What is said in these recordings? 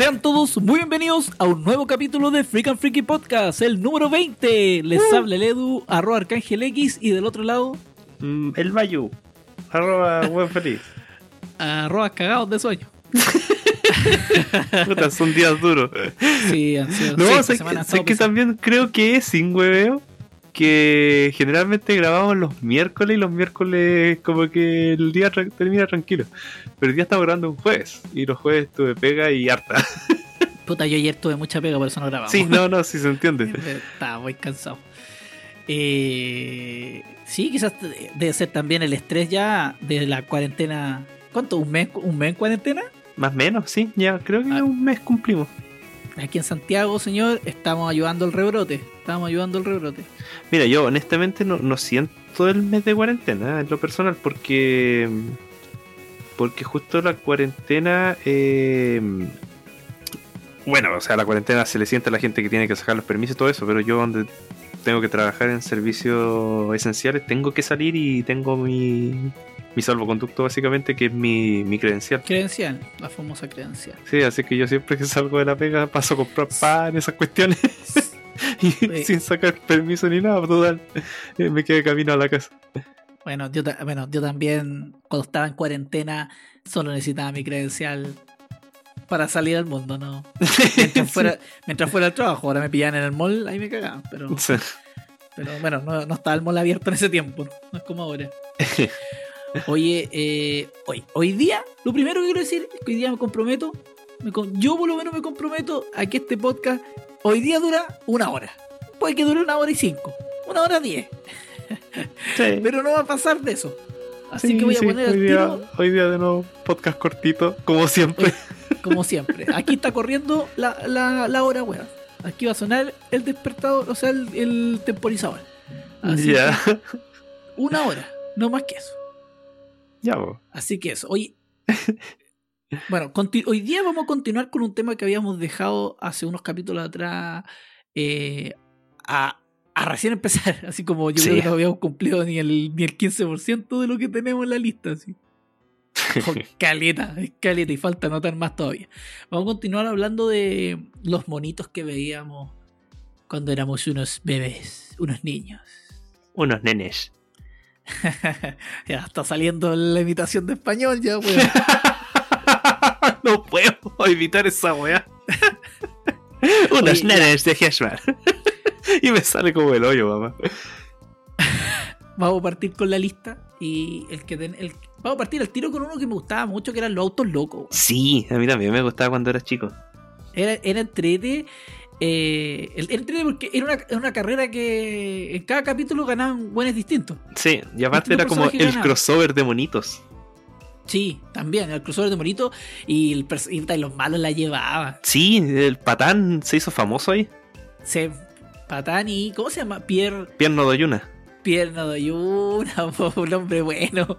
Sean todos muy bienvenidos a un nuevo capítulo de Freak and Freaky Podcast, el número 20. Les Uh. habla el Edu, arroba Arcángel X, y del otro lado, Mm, el Bayu. Arroba buen feliz. arroba cagados de sueño. Puta, son días duros. Sí, han sido No, sé, semanas, que, que también creo que es sin hueveo. Que generalmente grabamos los miércoles y los miércoles como que el día tra- termina tranquilo. Pero el día estamos grabando un jueves. Y los jueves tuve pega y harta. Puta, yo ayer tuve mucha pega, por eso no grabamos. Sí, no, no, sí se entiende. Estaba muy cansado. Eh, sí, quizás debe ser también el estrés ya de la cuarentena. ¿Cuánto? ¿Un mes, un mes en cuarentena? Más o menos, sí, ya creo que Ah. un mes cumplimos. Aquí en Santiago, señor, estamos ayudando al rebrote. Estamos ayudando al rebrote. Mira, yo honestamente no, no siento el mes de cuarentena en lo personal porque porque justo la cuarentena eh, bueno, o sea, la cuarentena se le siente a la gente que tiene que sacar los permisos y todo eso, pero yo donde tengo que trabajar en servicios esenciales tengo que salir y tengo mi mi salvoconducto básicamente que es mi, mi credencial. Credencial, la famosa credencial. Sí, así que yo siempre que salgo de la pega paso a comprar pan, esas cuestiones. y Sí. sin sacar permiso ni nada, total. eh, Me quedé camino a la casa. Bueno yo, bueno, yo también, cuando estaba en cuarentena, solo necesitaba mi credencial para salir al mundo, ¿no? Mientras fuera, mientras fuera al trabajo, ahora me pillaban en el mall, ahí me cagaban. Pero, Sí. pero bueno, no, no estaba el mall abierto en ese tiempo, no, No es como ahora. Oye, eh, hoy, hoy día, lo primero que quiero decir es que hoy día me comprometo, me con- yo por lo menos me comprometo a que este podcast hoy día dura una hora. Puede que dure una hora y cinco, una hora diez, Sí. pero no va a pasar de eso. Así Sí, que voy a sí, poner hoy, día, tiro, hoy día de nuevo podcast cortito, como siempre. como siempre. Aquí está corriendo la, la, la hora, weón. Aquí va a sonar el despertador, o sea, el, el temporizador. Así que una hora, no más que eso. Ya, po. Así que eso. Oye. bueno, hoy día vamos a continuar con un tema que habíamos dejado hace unos capítulos atrás. eh, a, a recién empezar. Así como yo Sí. creo que no habíamos cumplido ni el, ni el 15% de lo que tenemos en la lista. Así. Con caleta, es caleta y falta anotar más todavía. Vamos a continuar hablando de los monitos que veíamos cuando éramos unos bebés, unos niños. Unos nenes. ya está saliendo la imitación de español, ya, weón. no puedo evitar esa weá. Oye, nenes de Heshman. y me sale como el hoyo, mamá. Vamos a partir con la lista y el que ten- el, vamos a partir al tiro con uno que me gustaba mucho que eran los autos locos. Sí, a mí también me gustaba cuando era chico. Era, era entrete. Eh, el- porque era una, era una carrera que en cada capítulo ganaban buenos distintos. Sí, y aparte era como el crossover de monitos. Sí, también, el crossover de Morito y, el y los malos la llevaban. Sí, el patán se hizo famoso ahí. Se Patán y. ¿Cómo se llama? Pierre. Pierno Doyuna. Pierna de una, un hombre bueno.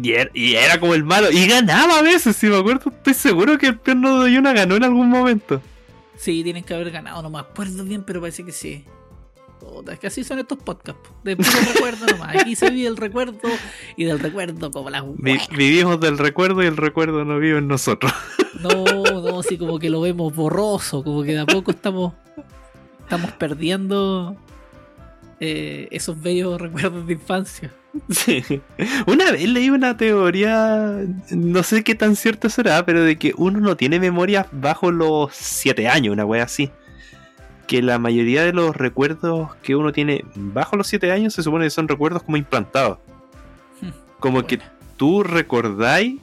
Y era, y era como el malo. Y ganaba a veces, si me acuerdo. Estoy seguro que el Pierno Doyuna ganó en algún momento. Sí, tienen que haber ganado, no me acuerdo bien, pero parece que sí. Es que así son estos podcasts. po. De puro recuerdo nomás. Aquí se vive el recuerdo y del recuerdo como las Vi- vivimos del recuerdo y el recuerdo no vive en nosotros. No, no, así como que lo vemos borroso, como que de a poco estamos, estamos perdiendo eh, esos bellos recuerdos de infancia. Sí. Una vez leí una teoría, no sé qué tan cierto será, pero de que uno no tiene memoria bajo los 7 años, una wea así. Que la mayoría de los recuerdos que uno tiene bajo los 7 años se supone que son recuerdos como implantados. Como que tú recordáis,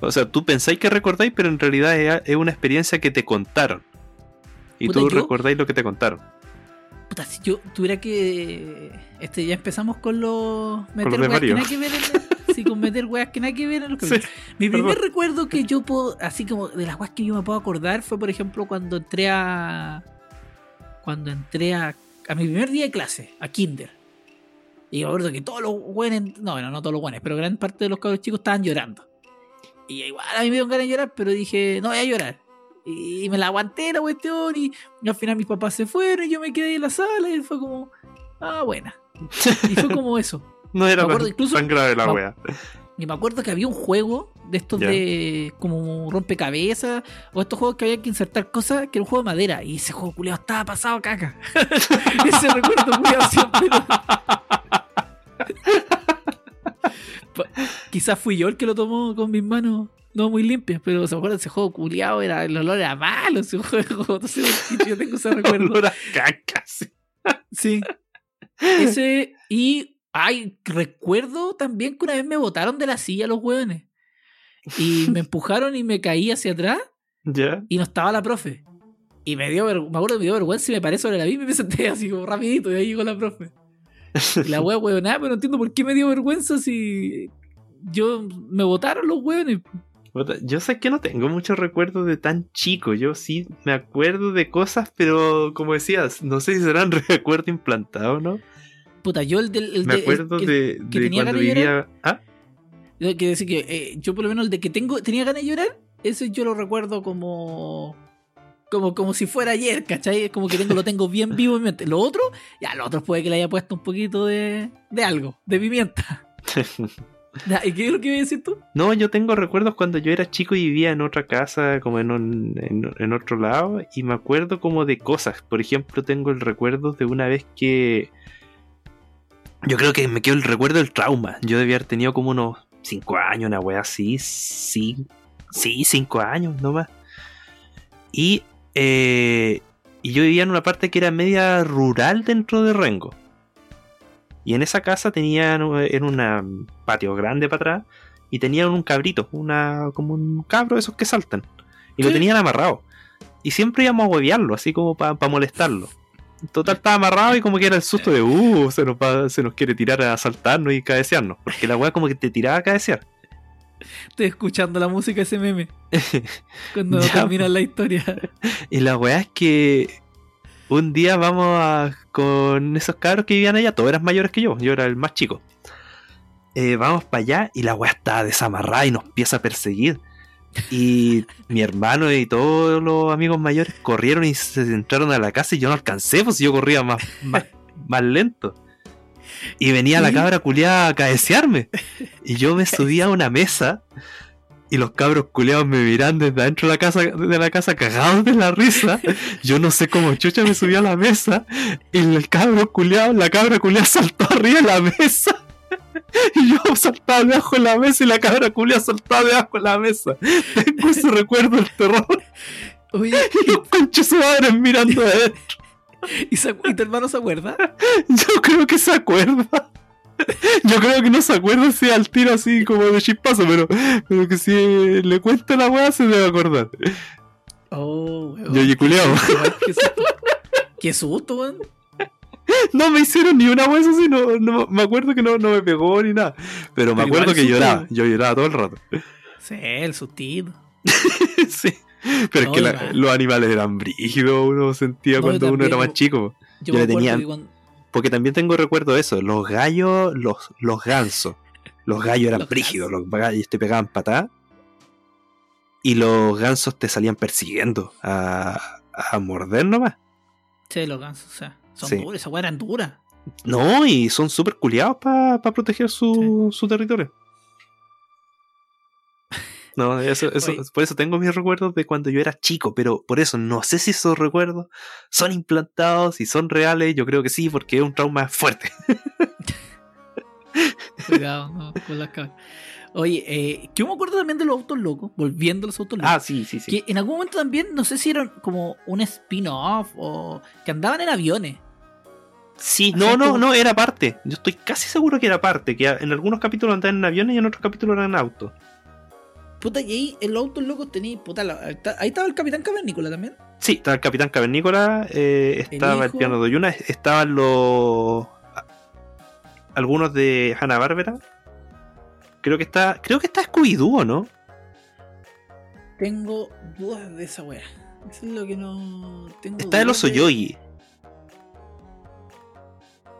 o sea, tú pensáis que recordáis, pero en realidad es, una experiencia que te contaron. Y tú yo- recordáis lo que te contaron. Puta, si yo tuviera que. Este, ya empezamos con los. Meter los weas que nada que ver en. sí, con meter weas que nada que ver en los Sí. Mi primer recuerdo que yo puedo. Así como de las weas que yo me puedo acordar fue, por ejemplo, cuando entré a. Cuando entré a. A mi primer día de clase, a Kinder. Y me acuerdo que todos los buenos. No, bueno, no todos los buenos, pero gran parte de los cabros chicos estaban llorando. Y igual a mí me dio ganas de llorar, pero dije, no voy a llorar. Y me la aguanté la cuestión y, y al final mis papás se fueron y yo me quedé en la sala y fue como, ah, buena. Y fue como eso. No era acuerdo tan, incluso- tan grave la wea. Y me acuerdo que había un juego de estos de como rompecabezas o estos juegos que había que insertar cosas que era un juego de madera y ese juego culiado estaba pasado caca. ese recuerdo culiado siempre. Quizás fui yo el que lo tomó con mis manos no muy limpias, pero se me acuerdo ese juego culiado era el olor era malo, ese juego, no sé yo tengo ese recuerdo. Olor a caca, sí. Sí. Ese, y, ay, recuerdo también que una vez me botaron de la silla los hueones. Y me empujaron y me caí hacia atrás Ya. y no estaba la profe. Y me dio, me acuerdo que me dio vergüenza y me paré sobre la misma y me senté así como rapidito y ahí llegó la profe. Y la wea hueonada, pero no entiendo por qué me dio vergüenza si yo me botaron los hueones. Yo sé que no tengo muchos recuerdos de tan chico. Yo sí me acuerdo de cosas, pero como decías, no sé si serán recuerdos implantados, ¿no? Puta, yo el del... el Me de- acuerdo el- de, que de tenía cuando ganas de vivía. ¿Ah? Yo quiero decir que eh, yo por lo menos el de que tengo tenía ganas de llorar, ese yo lo recuerdo como como como si fuera ayer, ¿cachai? Es como que tengo, lo tengo bien vivo en mi mente. Lo otro, ya lo otro puede que le haya puesto un poquito de, de algo, de pimienta. ¿Y qué es lo que a decir tú? No, yo tengo recuerdos cuando yo era chico y vivía en otra casa, como en, en otro lado, y me acuerdo como de cosas. Por ejemplo, tengo el recuerdo de una vez que... Yo creo que me quedó el recuerdo del trauma. Yo debía haber tenido como unos 5 años, una wea así. Sí, sí, 5 años nomás. Y, eh, y yo vivía en una parte que era media rural dentro de Rengo. Y en esa casa tenían en un patio grande para atrás y tenían un cabrito, una como un cabro de esos que saltan. Y lo tenían amarrado. Y siempre íbamos a huevearlo, así como para molestarlo. En Total estaba amarrado y como que era el susto de, uh, se nos, va- se nos quiere tirar a saltarnos y cabecearnos. Porque la weá como que te tiraba a cabecear. Estoy escuchando la música de ese meme. Cuando termina la historia. Y la weá es que un día vamos a, con esos cabros que vivían allá, todos eran mayores que yo, yo era el más chico. Eh, vamos para allá y la weá está desamarrada y nos empieza a perseguir. Y mi hermano y todos los amigos mayores corrieron y se entraron a la casa y yo no alcancé, pues yo corría más, más, más lento. Y venía la cabra culiada a cabecearme. Y yo me subí a una mesa y los cabros culeados me miran desde adentro de la casa, de la casa cagados de la risa. Yo no sé cómo chucha me subí a la mesa y el cabro culeado, la cabra culeada saltó arriba de la mesa. Y yo saltaba debajo de la mesa y la cabra culeada saltaba debajo de la mesa. Tengo ese recuerdo del terror. Oye, Y los conchos se madres mirando a él. ¿y, se y tu hermano se acuerda? Yo creo que se acuerda. Yo creo que no se acuerda si al tiro así como de chispazo, pero, pero que si le cuenta la weá se debe acordar. Oh, weón. Yo, oye, culiao. Qué susto. Qué susto, weón. No me hicieron ni una weá así, no, no- me acuerdo que no, no me pegó ni nada. Pero me Pero acuerdo que lloraba, yo lloraba todo el rato. Sí, el sustito. sí. Pero No, es que la- los animales eran brígidos, uno sentía No, cuando uno era más chico. Yo, Yo me le acuerdo tenía- que cuando- Porque también tengo recuerdo de eso, los gallos, los, los gansos. Los gallos eran brígidos, los gallos te pegaban patadas. Y los gansos te salían persiguiendo a, a morder nomás. Sí, los gansos, o sea, son Sí. duros, esas weas eran duras. No, y son súper culiados para proteger su, su territorio. No, eso, eso, Oye. por eso tengo mis recuerdos de cuando yo era chico, pero por eso no sé si esos recuerdos son implantados, si son reales, yo creo que sí, porque es un trauma fuerte. Cuidado, no, con las cabras. Oye, eh, yo me acuerdo también de los autos locos, volviendo a los autos locos. Ah, sí, sí, sí. Que en algún momento también, no sé si eran como un spin-off o que andaban en aviones. Sí, no, no, como- no, era parte. Yo estoy casi seguro que era parte, que en algunos capítulos andaban en aviones y en otros capítulos eran en autos. Puta, y ahí en los autos locos tenía, puta, la- ahí estaba el Capitán Cavernícola también. Sí, estaba el Capitán Cavernícola, eh, estaba el, piano de Yuna, estaban los. algunos de Hanna Barbera. Creo que está. Creo que está Scooby-Doo, ¿o ¿no? Tengo dudas de esa wea. Eso es lo que no tengo. Está el oso de- Yogi.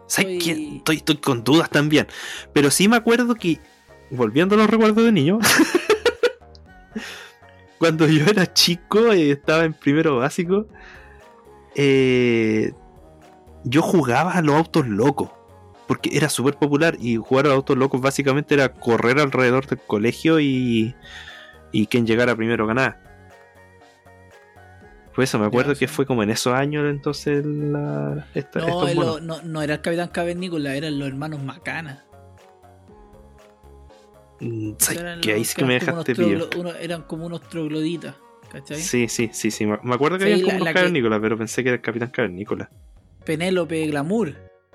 ¿Sabes Estoy- qué? Estoy, estoy con dudas también. Pero sí me acuerdo que. Volviendo a los recuerdos de niño. cuando yo era chico, eh, estaba en primero básico. eh, yo jugaba a los autos locos. porque era súper popular y jugar a autos locos básicamente era correr alrededor del colegio y, y quien llegara primero ganaba. Fue eso, me acuerdo que fue como en esos años entonces la, esta- No, estos no, no era el Capitán Cavernícola, eran los hermanos Macana. Mm, ¿sabes Eran ahí sí que me dejaste unos pillo. eran como unos trogloditas, ¿cachai? Sí, sí, sí, sí. Me acuerdo que Sí, había como unos la que- cavernícolas, pero pensé que era el Capitán Cavernícola. Penélope Glamour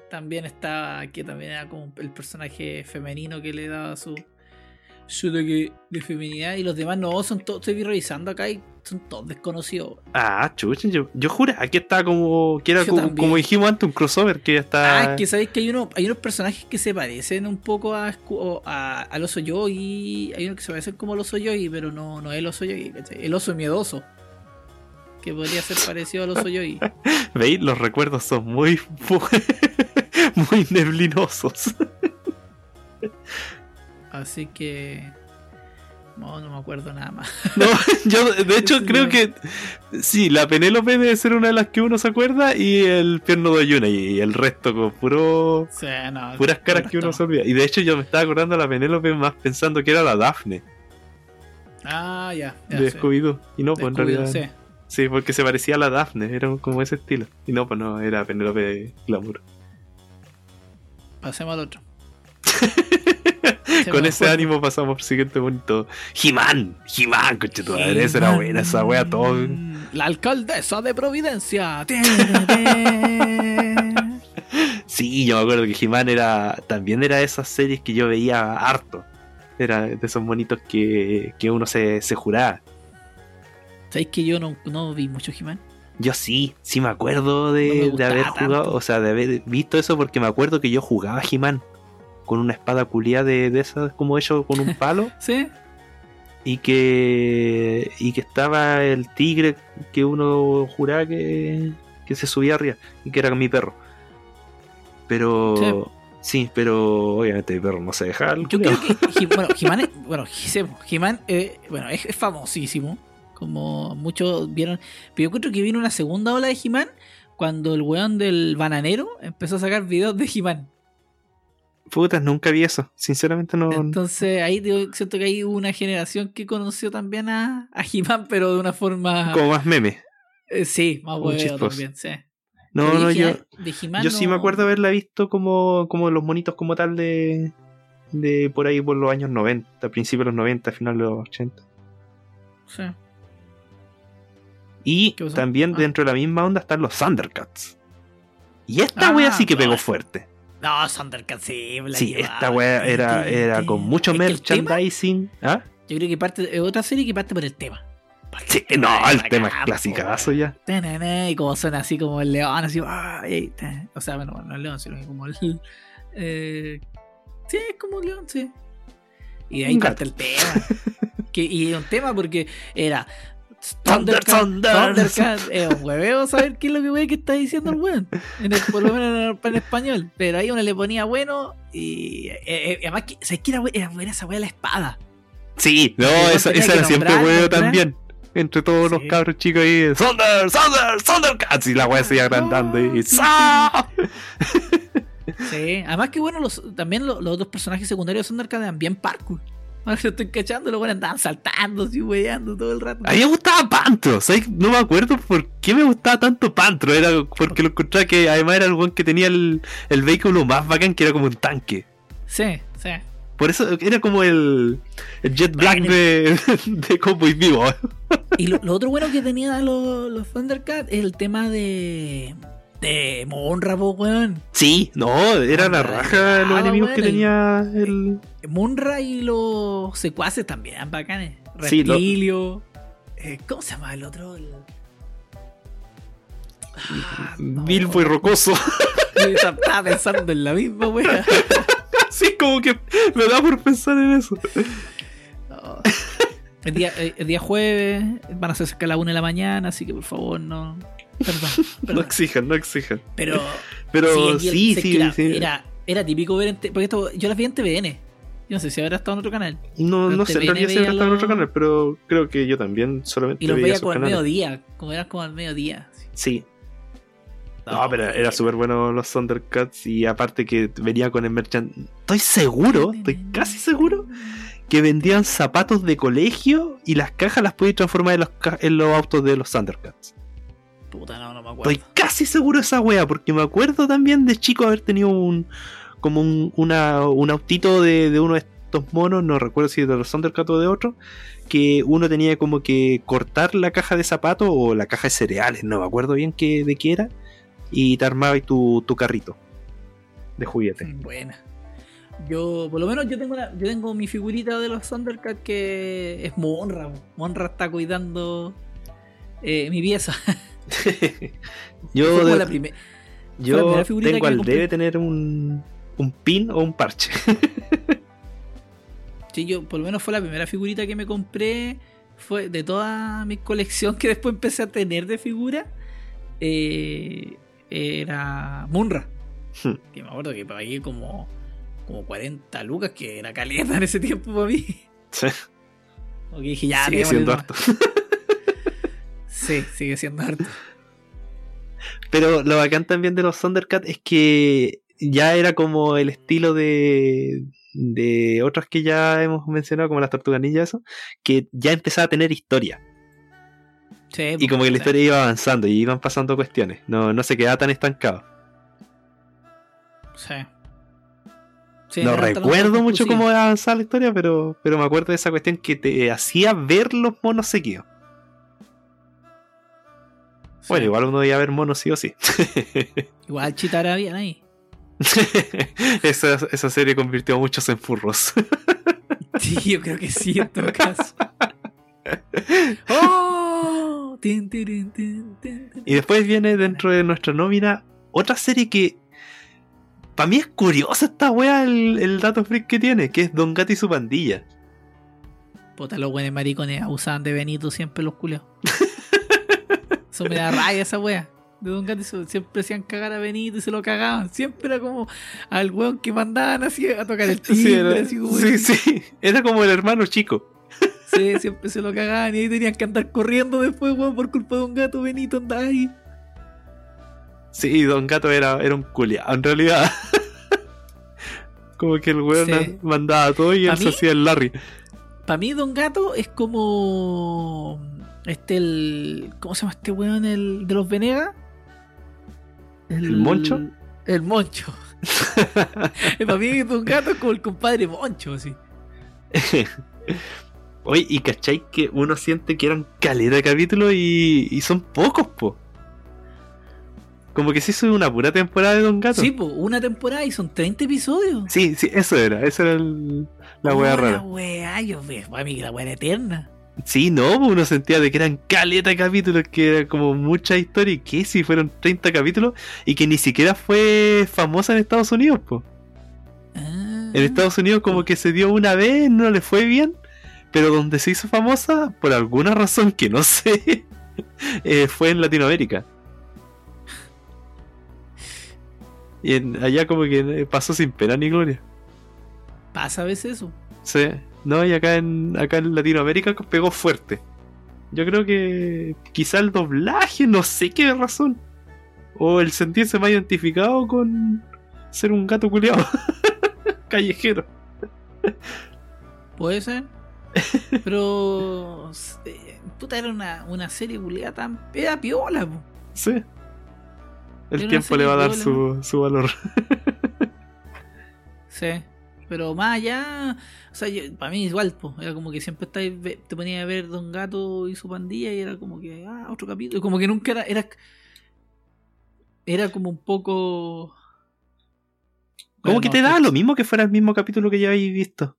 también estaba, que también era como el personaje femenino que le daba su, toque de feminidad. Y los demás no, son todos, estoy revisando acá y son todos desconocidos. Ah, chucha, yo, yo juraba que estaba como. que era como, dijimos antes, un crossover que ya está. Ah, es que sabéis que hay, uno, hay unos personajes que se parecen un poco a, a, al oso yogi. Hay unos que se parecen como al oso yogi, pero no, no es el oso yogi, ¿cachai? El oso miedoso. Que podría ser parecido al oso yogi. ¿Veis? Los recuerdos son muy. muy neblinosos. Así que. No, no me acuerdo nada más. No, yo de hecho creo no. que. Sí, la Penélope debe ser una de las que uno se acuerda y el Pierno de Yuna y el resto con puro. No, Puras caras que uno se olvida. Y de hecho yo me estaba acordando de la Penélope más pensando que era la Daphne. Ah, ya. ya de. Scooby-Doo. Y no, pues en realidad. sí. Sí, porque se parecía a la Daphne, era como ese estilo. Y no, pues no, era Penélope Glamour. Pasemos al otro. Con ese acuerdo. ánimo pasamos al siguiente He-Man, coche tu madre, esa era buena, esa wea todo. La alcaldesa de Providencia. Sí, yo me acuerdo que He-Man era. También era de esas series que yo veía harto. Era de esos monitos que, que uno se, se juraba. ¿Sabéis que yo no, no vi mucho He-Man? Yo sí, sí me acuerdo No me de, de haber tanto. jugado, o sea, de haber visto eso porque me acuerdo que yo jugaba He-Man con una espada culiada de, de esas como hecho con un palo ¿Sí? y que y que estaba el tigre que uno juraba que, que se subía arriba y que era mi perro. Pero sí, pero obviamente mi perro no se dejaba. el Yo creo que bueno, es, bueno, He-Man, eh, bueno, es, es famosísimo. Como muchos vieron. Pero yo creo que vino una segunda ola de He-Man cuando el weón del bananero empezó a sacar videos de He-Man. Putas, nunca vi eso. Sinceramente no. Entonces ahí digo, siento que hay una generación que conoció también a, a He-Man, pero de una forma. Como más meme. eh, sí, más chistoso. también, sí. No, Pero no, de yo. De Yo sí me acuerdo haberla visto como, como los monitos como tal de, de por ahí por los años 90, principios de los 90, final de los 80. Sí. Y también Ah. dentro de la misma onda están los Thundercats. Y esta Ah, wea sí que pegó no. fuerte. No, sí. la Sí, llevaba. esta wea era, era con mucho merchandising. ¿Ah? Yo creo que parte es otra serie que parte por el tema. Sí, no, el tema es clasicazo ya. Y como suena así como el león, así. ay. O sea, bueno, no el león, sino como el. eh, sí, es como un león, sí. Y de ahí parte el tema. que, y un tema porque era. Thunder, Thundercat, Thunder. Thundercat, es un hueveo saber qué es lo que, wey, que está diciendo el weón. En el- por lo menos en, en español. Pero ahí uno le ponía bueno y. eh, eh, además, que, ¿sabes qué era, we- era buena esa wea de la espada? Sí, no, esa, que era siempre nombrar. también. Entre todos los cabros chicos ahí, Thunder, Thunder, Thundercats. Y la wea se iba agrandando y. Sí. Sí, además que bueno, los, también lo- los otros personajes secundarios son eran bien parkour. Que estoy cachando, los buenos andaban saltando, así weyando todo el rato. A mí me gustaba Pantro, ¿sabes? No me acuerdo por qué me gustaba tanto Pantro. Era porque lo encontraba que además era el weón que tenía el, el vehículo más bacán, que era como un tanque. Sí, sí. Por eso era como el, el Jet Black de, de Cowboy Vivo. Y lo, lo otro bueno que tenían los, los Thundercats es el tema de. De Monra, po, weón. Sí, no, era la raja los Ah, enemigos que tenía el. Monra y los secuaces también, bacanes. Sí, lo- Reptilio. eh, ¿Cómo se llama el otro? El- Ah, no. Bilbo y Rocoso. Estaba pensando en la misma wea. Así como que me da por pensar en eso. No. El día, eh, el día jueves van a hacerse a la una de la mañana, así que por favor no. Perdón. No exijan, no exijan. Pero Pero sí, sí, sí, era, sí. Era, era típico ver en porque esto yo las vi en TVN. Yo no sé si habrá estado en otro canal. No, Pero no sé, en realidad si habrá estado en otro canal, pero creo que yo también solamente Y los veía veía como al mediodía, como eran como al mediodía. Sí. No, pero era súper bueno los Thundercats y aparte que venía con el merchant. Estoy seguro, estoy casi seguro que vendían zapatos de colegio y las cajas las podías transformar en los, ca- en los autos de los Thundercats. Puta, no, no me acuerdo. Estoy casi seguro de esa wea, porque me acuerdo también de chico haber tenido un como un, una- un autito de, de uno de estos monos, no recuerdo si de los Thundercats o de otro, que uno tenía como que cortar la caja de zapatos o la caja de cereales, no me acuerdo bien qué, de qué era, y te armaba tu, tu carrito de juguete. Buena. Yo, por lo menos, yo tengo, una- yo tengo mi figurita de los Thundercats que es Monra. Monra está cuidando eh, mi pieza. Yo de- la primer- la yo tengo al debe tener un, un pin o un parche. Sí, yo, por lo menos fue la primera figurita que me compré. Fue de toda mi colección que después empecé a tener de figura. eh, era Munra. Hmm. Que me acuerdo que pagué como, como 40 lucas, que era caleta en ese tiempo para mí. Sí, Porque dije, ya, sigue siendo harto. Sí, sigue siendo harto. Pero lo bacán también de los Thundercats es que ya era como el estilo de, de otros que ya hemos mencionado, como las Tortugas Ninja, eso, que ya empezaba a tener historia. Sí, Y como que la historia iba avanzando y iban pasando cuestiones. No, no se quedaba tan estancado. Sí. Sí, no recuerdo mucho exclusivos. cómo avanzaba la historia, pero, pero me acuerdo de esa cuestión que te hacía ver los monos seguidos. Sí. Bueno, igual uno debía ver monos sí o sí. Igual Chitara bien ahí. esa, esa serie convirtió a muchos en furros. Sí, yo creo que sí, en todo caso. ¡Oh! Tin, tirin, tin, tin, tin. Y después viene dentro de nuestra nómina otra serie que. Para mí es curiosa esta wea el, el dato freak que tiene, que es Don Gato y su pandilla. Puta, los buenos maricones abusaban de Benito siempre los culeos. Eso me da raya esa wea. De Don Gato y su- siempre hacían cagar a Benito y se lo cagaban. Siempre era como al weón que mandaban así a tocar el timbre. Sí, era, así como- sí, sí, era como el hermano chico. Sí, siempre se lo cagaban y ahí tenían que andar corriendo después, weón, por culpa de un gato. Benito andaba ahí. Sí, Don Gato era, era un culiado en realidad. como que el weón Sí. mandaba todo y ¿Pa él se hacía el Larry. Para mí, Don Gato es como. Este, el. ¿Cómo se llama este weón? El de los Venegas. ¿El Moncho? El Moncho. Para mí, Don Gato es como el compadre Moncho, así. Oye, y cachai que uno siente que eran caleta de capítulos y, y son pocos, po. Como que se hizo una pura temporada de Don Gato. Sí, pues, una temporada y son 30 episodios. Sí, sí, eso era, esa era el- la wea La rara. wea, yo veo. Para mí, la wea era eterna. Sí, no, pues uno sentía de que eran caleta de capítulos, que era como mucha historia y que si fueron 30 capítulos y que ni siquiera fue famosa en Estados Unidos, po. Ah. En Estados Unidos como que se dio una vez, no le fue bien, pero donde se hizo famosa, por alguna razón que no sé, eh, fue en Latinoamérica. Y en- allá como que pasó sin pena ni gloria. Pasa a veces eso. Sí. No, y acá en, acá en Latinoamérica pegó fuerte. Yo creo que quizá el doblaje, no sé qué razón. O el sentirse más identificado con ser un gato culiado. Callejero. Puede ser. Pero. eh, Puta, era una, una serie culiada tan. Era piola, po. Sí. El tiempo le va a dar su, su valor. Sí. Pero más allá. O sea, yo- para mí igual, po. Era como que siempre estáis te ponía a ver Don Gato y su pandilla y era como que. Ah, otro capítulo. Como que nunca era. Era, era como un poco. Como Bueno, que no, te da que- lo mismo que fuera el mismo capítulo que ya habéis visto.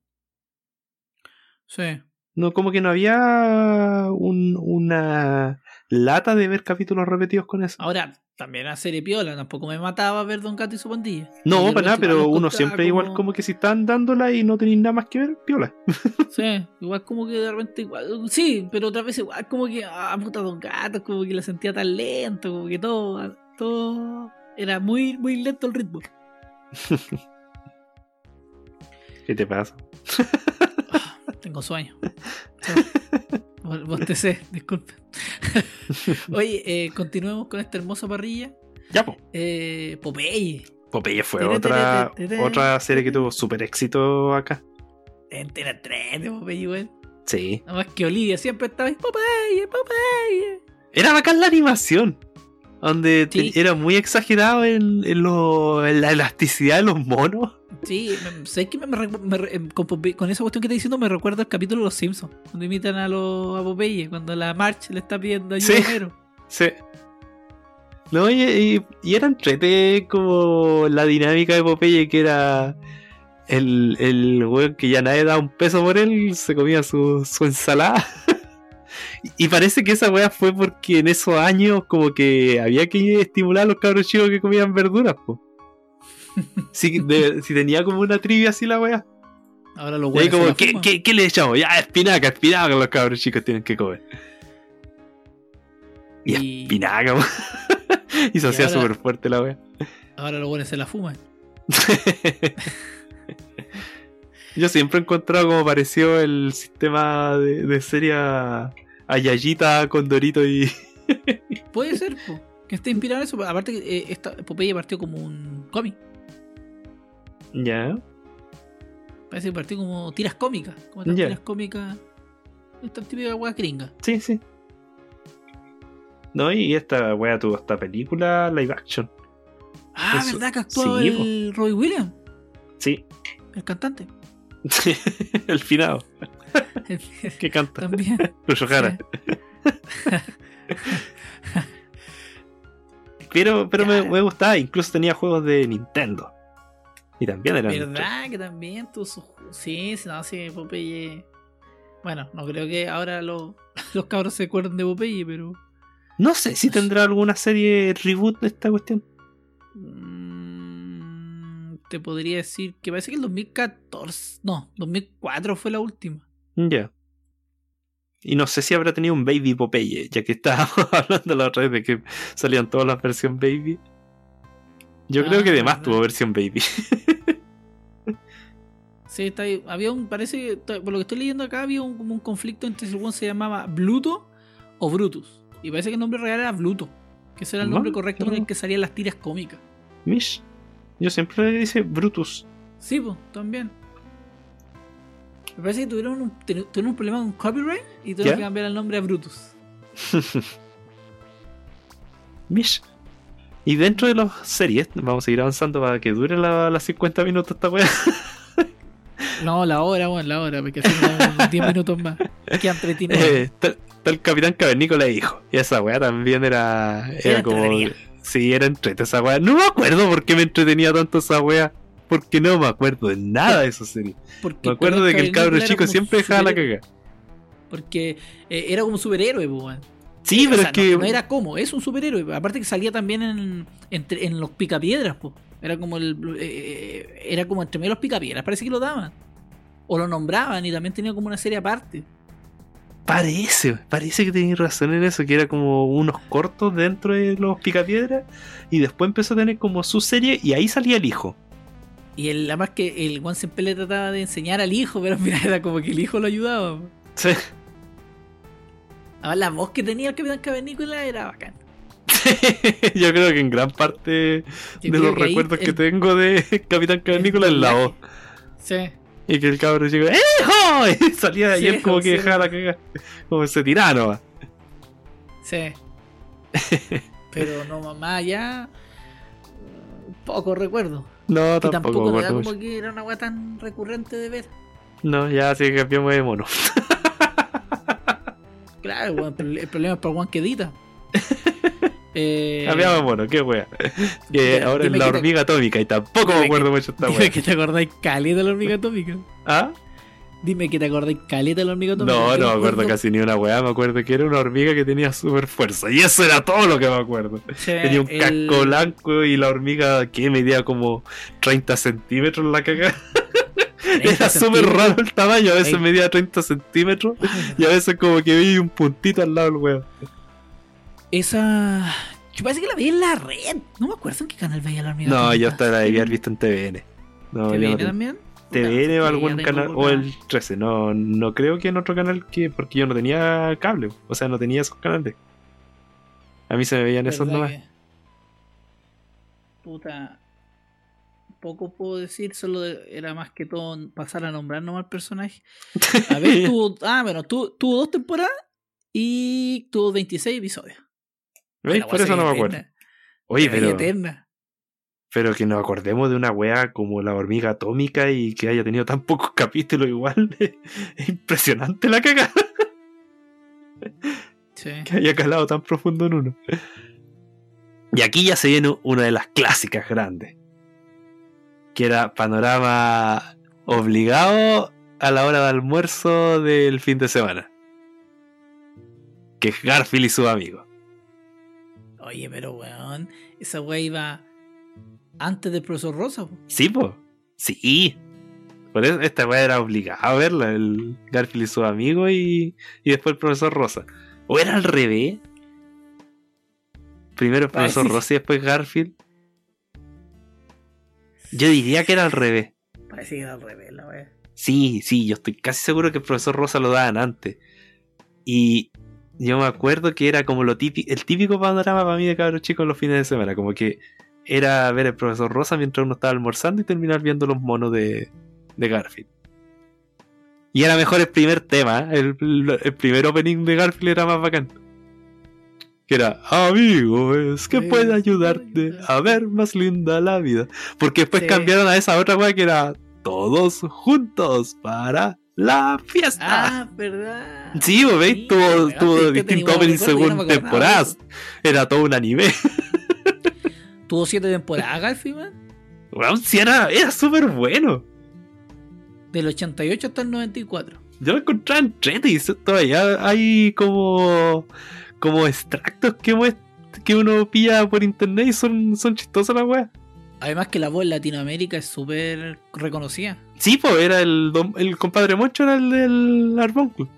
Sí. No, como que no había un- una lata de ver capítulos repetidos con eso. Ahora, también era serie piola. Tampoco me mataba ver Don Gato y su pandilla. No, para nada, pero uno siempre igual como que si están dándola y no tenéis nada más que ver, piola. Sí, igual como que de repente igual, sí, pero otras veces igual como que, ah, puta Don Gato, como que la sentía tan lento, como que todo, todo, era muy, muy lento el ritmo. ¿Qué te pasa? Tengo sueño. Bo- Bostecé, disculpe. Oye, eh, continuemos con esta hermosa parrilla. Ya, po. Eh, Popeye. Popeye fue otra, otra serie que tuvo súper éxito acá. Entera 3 de Popeye, weón. Sí. Nada más que Olivia siempre estaba ahí, Popeye, Popeye. Era bacán la animación. Donde te- Sí. era muy exagerado en, en lo- en la elasticidad de los monos. Sí, ¿sabes qué? Me- me me em, con, con esa cuestión que te diciendo me recuerda el capítulo de Los Simpsons, cuando imitan a, los a Popeye, cuando la March le está pidiendo ayuda Sí. Homero. Sí. No, y, y, y era entrete como la dinámica de Popeye, que era el, el weón que ya nadie da un peso por él, se comía su, su ensalada. y parece que esa weá fue porque en esos años como que había que estimular a los cabros chicos que comían verduras, po. Si, de- si tenía como una trivia así la weá. Ahora los se como, ¿qué, qué, qué le echamos? Ya, espinaca, espinaca los cabros chicos tienen que comer. Y, Y- espinaca, po. y se hacía súper fuerte la wea. Ahora los buenos se la fuman. Yo siempre he encontrado como pareció el sistema de, de serie a, a Yayita con Dorito y. Puede ser, po, que esté inspirado en eso. Aparte, que eh, esta, Popeye partió como un cómic. Ya. Parece que partió como tiras cómicas. Como estas Ya. tiras cómicas. Esta típica hueá gringa. Sí, sí. No, y esta wea tuvo esta película live action. Ah, Eso- ¿verdad que actuó sí, el Roy Williams? Sí. El cantante. el finado. que canta. También. Jara. Pero, pero me, gustaba, incluso tenía juegos de Nintendo. Y también eran. ¿Verdad que también tuvo su... Sí, no, sí, Popeye... Bueno, no creo que ahora los, los cabros se acuerden de Popeye, pero... No sé si tendrá alguna serie reboot de esta cuestión. mm, te podría decir que parece que el 2014... No, 2004 fue la última. Ya. Y no sé si habrá tenido un Baby Popeye, ya que estábamos hablando la otra vez de que salían todas las versiones Baby. Yo Ah, creo que además verdad. tuvo versión Baby. Sí, está ahí. Había un, parece por lo que estoy leyendo acá, había un, como un conflicto entre si el se llamaba Bluto o Brutus. Y parece que el nombre real era Bluto. Que ese era el nombre No, correcto con el que salían las tiras cómicas. Mish. Yo siempre le dice Brutus. Sí, pues, también. Me parece que tuvieron un, tuvieron un problema con copyright y tuvieron que cambiar el nombre a Brutus. Mish. Y dentro de las series, vamos a seguir avanzando para que dure la- las 50 minutos esta wea. No, la hora, bueno, la hora, porque unos 10 minutos más. Quedan 39. Eh, está, está el Capitán Cavernícola hijo. Y esa wea también era. Era, Era como. Sí, era entrete esa wea. No me acuerdo por qué me entretenía tanto esa wea. Porque no me acuerdo de nada de esa serie. Porque Me acuerdo de que el cabro chico siempre dejaba la caga. Porque eh, era como un superhéroe, pues, weón. Sí, O pero sea, es que. no, no era como, es un superhéroe. Aparte que salía también en, en los picapiedras, po. Era como el eh, era como entre medio de los picapiedras, parece que lo daban. O lo nombraban y también tenía como una serie aparte. Parece, parece que tenías razón en eso, que era como unos cortos dentro de los picapiedras. Y después empezó a tener como su serie y ahí salía el hijo. Y el, además que el Juan siempre le trataba de enseñar al hijo, pero mira, era como que el hijo lo ayudaba. Sí. Además, la voz que tenía el Capitán Cavernícola era bacán. Yo creo que en gran parte Yo de los que recuerdos que el- tengo de Capitán Cavernícola es la voz. Sí. Y que el cabrón chico, ¡Hijo! Y salía Sí, él como que sí. dejaba la caga. Como ese tirano. Sí. Pero no, mamá, ya. Poco recuerdo. No, Y tampoco, tampoco me acuerdo como que era una weá tan recurrente de ver. No, ya sí que cambiamos de mono. Claro, weón, el problema es para Juan que edita. Eh, Cambiamos de mono, qué wea. Que Ya, ahora es la que te- hormiga atómica y tampoco me acuerdo mucho esta wea. que te acordáis caleta de la hormiga atómica. ¿Ah? Dime que te acordáis caleta de la hormiga. No, no me acuerdo acuerdo- casi ni una weá. Me acuerdo que era una hormiga que tenía super fuerza. Y eso era todo lo que me acuerdo. Sí, Tenía un el- casco blanco y la hormiga que medía como 30 centímetros la caga. 30 Era súper raro el tamaño. A veces medía 30 centímetros y a veces como que veía un puntito al lado del weón. Esa. Yo parece que la vi en la red. No me acuerdo en qué canal veía la hormiga No, yo hasta la debía haber visto en TVN. No, ¿Te yo no viene tengo- también? TVN o algún canal, o el 13, no, no creo que en otro canal que, porque yo no tenía cable, o sea, no tenía esos canales. A mí se me veían esos ¿Verdad nomás. que- puta. Poco puedo decir, solo de- era más que todo pasar a nombrar nomás al personaje. A ver, tuvo. Ah, bueno, tuvo, tuvo dos temporadas y tuvo 26 episodios. ¿Veis? Por eso no me acuerdo. Oye, pero, eterna. Pero que nos acordemos de una weá como la hormiga atómica y que haya tenido tan pocos capítulos igual. Es impresionante la cagada Sí. que haya calado tan profundo en uno. Y aquí ya se viene una de las clásicas grandes. Que era panorama obligado a la hora de almuerzo del fin de semana. Que es Garfield y sus amigos. Oye, pero weón, esa wea iba antes del profesor Rosa. po. Sí, po. Sí. Por eso esta weá era obligada a verla, el Garfield y sus amigos y, y después el profesor Rosa. O era al revés. Primero el profesor Parece- Rosa y después Garfield. Yo diría que era al revés. Parece que era al revés la wea. Sí, sí, yo estoy casi seguro que el profesor Rosa lo daban antes. Y yo me acuerdo que era como lo típico, el típico panorama para mí de cabros chicos los fines de semana. Como que era ver el profesor Rosa mientras uno estaba almorzando y terminar viendo los monos de, de Garfield. Y era mejor el primer tema, el, el primer opening de Garfield era más bacán. Que era, amigo, es que Sí, puede ayudarte a ver más linda la vida. Porque después Sí. cambiaron a esa otra weá que era todos juntos para la fiesta. Ah, verdad. Sí, veis, Sí, tuvo, tuvo distintos openings según temporadas. Era todo un anime. Tuvo siete temporadas, Garfield, man. Weón, sí, era, era súper bueno. Del 88 hasta el 94. Yo lo encontraba entrete y eso todavía hay como como extractos que, que uno pilla por internet y son, son chistosas las weas. Además que la voz en Latinoamérica es súper reconocida. Sí, pues era el, el compadre Moncho, era el del Arboncle.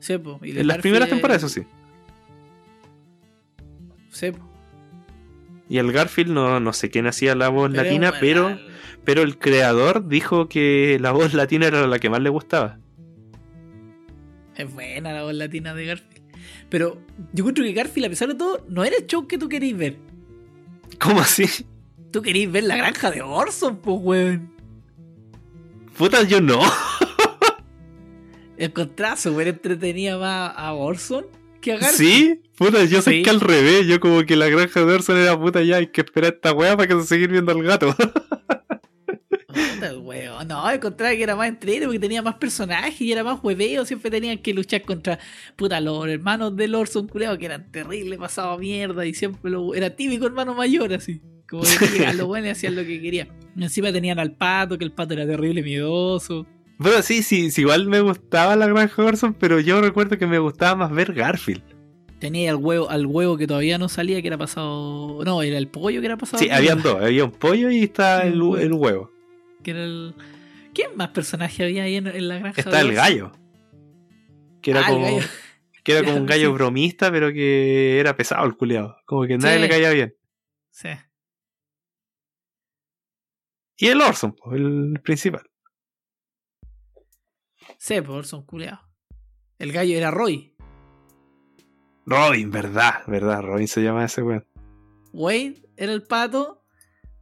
Sí, y de En las primeras temporadas, eso sí. Sí, po. Y el Garfield no, no sé quién hacía la voz Pero latina, pero, pero el creador dijo que la voz latina era la que más le gustaba. Es buena la voz latina de Garfield. Pero yo encuentro que Garfield, a pesar de todo, no era el show que tú queréis ver. ¿Cómo así? Tú queréis ver la granja de Orson, pues, weón. Puta, yo no. Encontraba súper entretenida más a Orson que a. ¿Sí? Puta, yo sé Sí. que al revés, yo como que la granja de Orson era puta ya, hay que esperar a esta weá para que se seguir viendo al gato. Puta. No, encontraba que era más entretenido porque tenía más personajes y era más hueveo. Siempre tenían que luchar contra puta, los hermanos del Orson culeado que eran terribles, pasaba mierda y siempre lo, era típico hermano mayor así. Como que llegaban los buenos y hacían lo que querían. Encima tenían al pato, que el pato era terrible, miedoso. Pero sí, sí, sí, igual me gustaba la granja Orson, pero yo recuerdo que me gustaba más ver Garfield. Tenía al huevo, al huevo que todavía no salía, que era pasado. No, era el pollo que era pasado. Sí, habían dos, había un pollo y está Sí, el, el huevo. Que era el. ¿Quién más personaje había ahí en, en la granja? Está el Orson? gallo. Que era Ah, el como, gallo. que era como un gallo Sí. bromista, pero que era pesado el culiado. Como que nadie Sí. le caía bien. Sí. Y el Orson, el principal. Sí, por son culeados. El gallo era Roy. Robin, verdad, verdad, Robin se llama ese weón. Wade era el pato.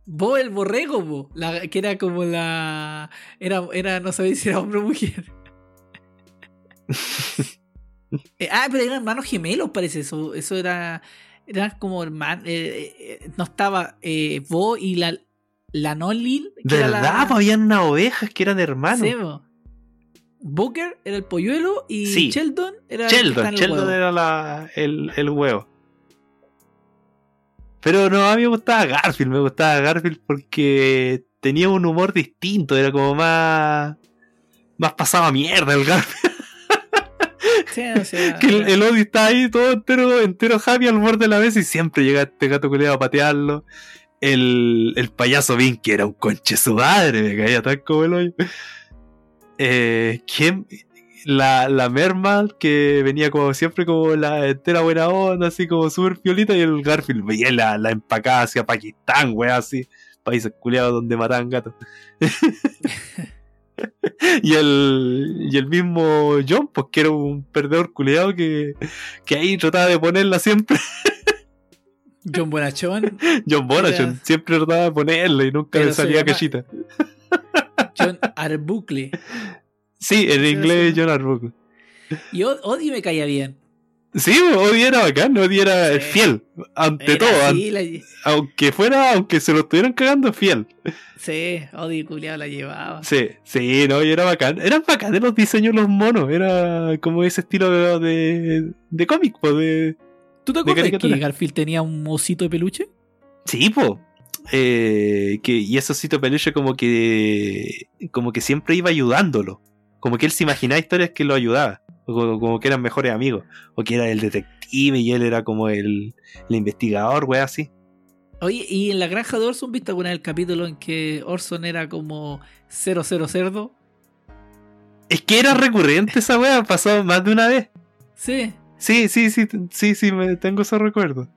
Bo el borrego, bo. La, que era como la. Era, era, no sabía si era hombre o mujer. Eh, ah, pero eran hermanos gemelos, parece. Eso, eso era. Eran como hermanos. no estaba eh, Bo y la. La Nolil. que era ¿Verdad? la- po, habían unas ovejas que eran hermanos. Sí, bo. Booker era el polluelo y Sí. Sheldon era el que Sheldon, en el Sheldon huevo. era la, el, el huevo. Pero no, a mí me gustaba Garfield, me gustaba Garfield porque tenía un humor distinto, era como más. más pasado a mierda el Garfield. Sí, o sea, que el, el Odie está ahí todo entero, entero happy al borde de la mesa y siempre llega este gato culeado a patearlo. El, el payaso Vinky era un conche su madre, me caía tan como el hoyo. Eh, ¿Quién? La, la Mermal, que venía como siempre como la entera buena onda, así como súper piolita, y el Garfield veía la, la empacada hacia Pakistán, wea, así, países culeados donde mataban gatos. y el y el mismo John, pues que era un perdedor culeado que, que ahí trataba de ponerla siempre. John Bonachón. John Bonachon. Era- Siempre trataba de ponerle y nunca Pero le salía llama- cachita. John Arbuckle. Sí, en inglés. John Arbuckle. Y Od- Odie me caía bien. Sí, Odie era bacán, Odie era Sí. fiel. Ante Era todo, así, an- la- aunque fuera, aunque se lo estuvieran cagando, fiel. sí, Odie culiado la llevaba. Sí, sí, no, y era bacán. Eran bacanes los diseños de los monos. Era como ese estilo de, de, de cómic, po, de. ¿Tú te de acuerdas que. Garfield tenía un osito de peluche? Sí, po. Eh, que, y ese osito peluche como que. como que siempre iba ayudándolo. Como que él se imaginaba historias que lo ayudaba. Como, como que eran mejores amigos. O que era el detective y él era como el, el investigador, wey, así. Oye, ¿y en la granja de Orson viste alguna vez el capítulo en que Orson era como 00 cerdo? Es que era recurrente esa wea, pasó más de una vez. Sí. Sí, sí, sí, sí, sí, me tengo ese recuerdo.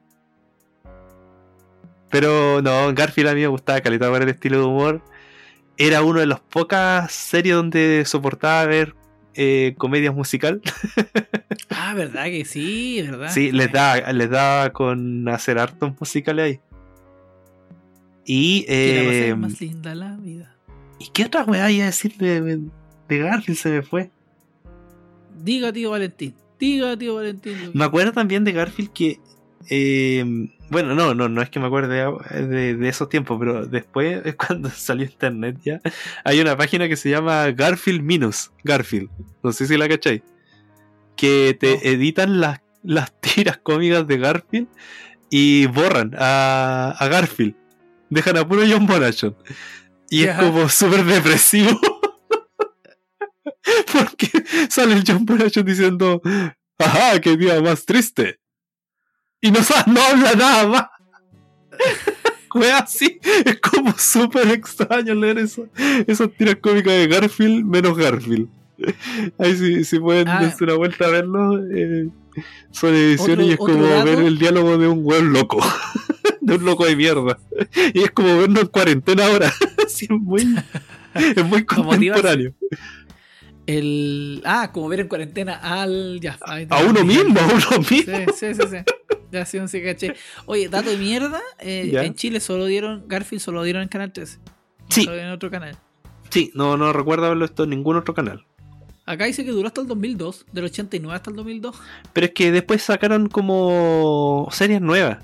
Pero no, Garfield a mí me gustaba caleta por el estilo de humor. Era uno de las pocas series donde soportaba ver eh, comedias musical. Ah, ¿verdad que sí? ¿Verdad? Sí, les da, les da con hacer hartos musicales ahí. Y, eh, más linda la vida. ¿y qué otra weá iba a decir de, de Garfield? Se me fue. Diga, tío Valentín. Diga, tío Valentín. Me acuerdo también de Garfield que. eh, bueno, no, no, no es que me acuerde de, de esos tiempos, pero después, es cuando salió internet ya, hay una página que se llama Garfield Minus. Garfield. No sé si la cacháis. Que te No. editan las, las tiras cómicas de Garfield y borran a, a Garfield. Dejan a puro John Bonachon. Y es como súper depresivo. Porque sale el John Bonachon diciendo, ajá, qué día más triste. Y no, no habla nada más. Fue así, es como súper extraño leer eso, esas tiras cómicas de Garfield menos Garfield. Ahí si, si pueden Ah. darse una vuelta a verlo, eh, son ediciones y es como dato. ver el diálogo de un weón loco, de un loco de mierda. Y es como vernos en cuarentena ahora, Sí, es muy, es muy contemporáneo. El... Ah, como ver en cuarentena al... Ya, A uno mismo, a uno Sí, mismo. sí, sí, sí. Ya sí, sí, caché. Oye, dato de mierda. eh, en Chile solo dieron... Garfield solo dieron en Canal 13. Sí. Solo en otro canal. Sí, no, no recuerdo haberlo visto en ningún otro canal. Acá dice que duró hasta el 2002. Del 89 hasta el 2002. Pero es que después sacaron como series nuevas.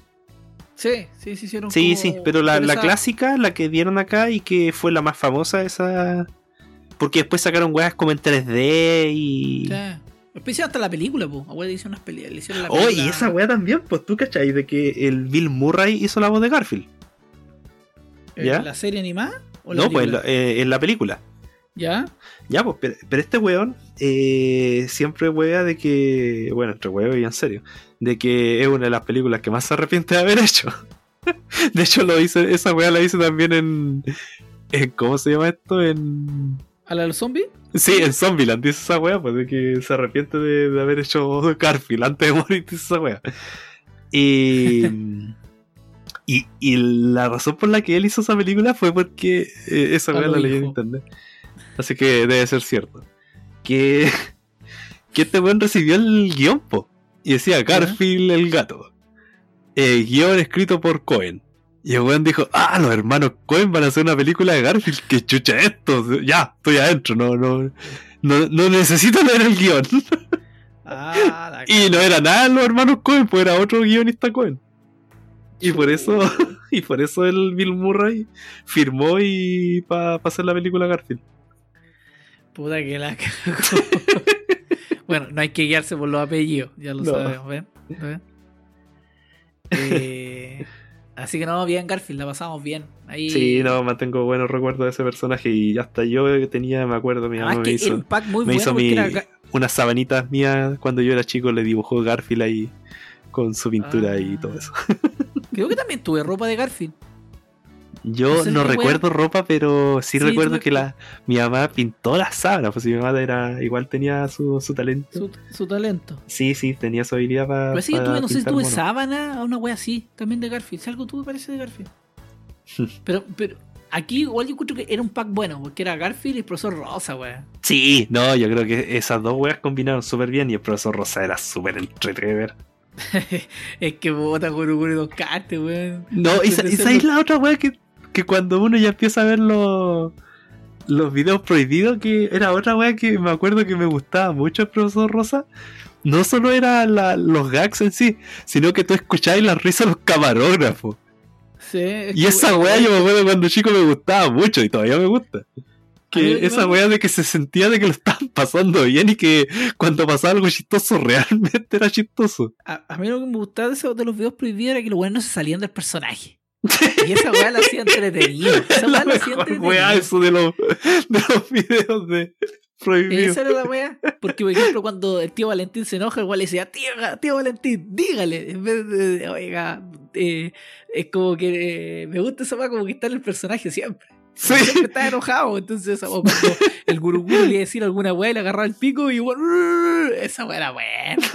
Sí, sí, sí hicieron Sí, como- sí, pero la, la esa- clásica, la que dieron acá y que fue la más famosa, esa. Porque después sacaron weas como en 3D y. Sí. Después hicieron hasta la película, pues. Abuela hizo unas peleas. Le hicieron la Oh, y esa wea también, pues tú cachai, de que el Bill Murray hizo la voz de Garfield. Eh, ¿ya? ¿La serie animada? ¿O la No, pues en película? la, eh, en la película. ¿Ya? Ya, pues, pero, pero este weón eh, siempre wea de que. Bueno, entre weón y en serio. De que es una de las películas que más se arrepiente de haber hecho. De hecho, lo hice, esa wea la hice también en. en ¿Cómo se llama esto? En. ¿A la del zombie? Sí, en Zombieland dice esa wea, pues de que se arrepiente de, de haber hecho Garfield antes de morir, dice esa wea. Y, y, y la razón por la que él hizo esa película fue porque eh, esa Ah, wea la leí en internet. Así que debe ser cierto. Que, que este weón recibió el guion, po, y decía Garfield el gato. Eh, guion escrito por Cohen. Y el weón dijo, ah, los hermanos Cohen van a hacer una película de Garfield, que chucha esto, ya, estoy adentro, no, no, no, no necesito leer el guion. Ah, Y no era nada los hermanos Cohen, pues era otro guionista Cohen. Y por eso, y por eso el Bill Murray firmó y para hacer la película Garfield. Puta que la cagó. bueno, no hay que guiarse por los apellidos, ya lo No. sabemos, ¿ven? ¿Ven? Eh, así que no, bien Garfield, la pasamos bien. Ahí, Sí, no, mantengo buenos recuerdos de ese personaje y hasta yo tenía, me acuerdo, mi Además mamá me era hizo, un pack muy me bueno hizo mi, era unas sabanitas mías cuando yo era chico, le dibujó Garfield ahí con su pintura Ah. y todo eso. Creo que también tuve ropa de Garfield. Yo No recuerdo ropa, pero sí, Sí, recuerdo que la, mi mamá pintó las sábanas, pues mi mamá era, igual tenía su, su talento. Su, su talento. Sí, sí, tenía su habilidad para. Pero sí, yo tuve, no sé si tuve sábana o una wea así, también de Garfield. Si algo tuve parece de Garfield. pero, pero aquí igual yo encuentro que era un pack bueno, porque era Garfield y el profesor Rosa, wea. Sí, no, yo creo que esas dos weas combinaron súper bien y el profesor Rosa era súper entretenido. es que bota Guruguru y Don Carte, weón. No, esa, esa es la otra weá que, que cuando uno ya empieza a ver los, los videos prohibidos, que era otra weá que me acuerdo que me gustaba mucho el profesor Rosa. No solo era la- los gags en sí, sino que tú escuchabas las risas de los camarógrafos. Sí, es Y esa weá yo me acuerdo cuando chico me gustaba mucho y todavía me gusta. Que esa weá de que se sentía de que lo estaban pasando bien y que cuando pasaba algo chistoso realmente era chistoso. A, a mí lo que me gustaba de, de los videos prohibidos era que los weones no se salían del personaje. Y esa weá la hacía entretenido. Esa weá la hacía weá eso de los, de los videos de prohibidos. Esa era la weá. Porque, por ejemplo, cuando el tío Valentín se enoja, igual le decía, tío, tío Valentín, dígale. En vez de, oiga, eh, es como que eh, me gusta esa weá, como que está en el personaje siempre. Sí. Siempre está enojado. Entonces, o cuando el guruguru le iba a decir alguna weá y le agarraba el pico y igual, esa weá era buena.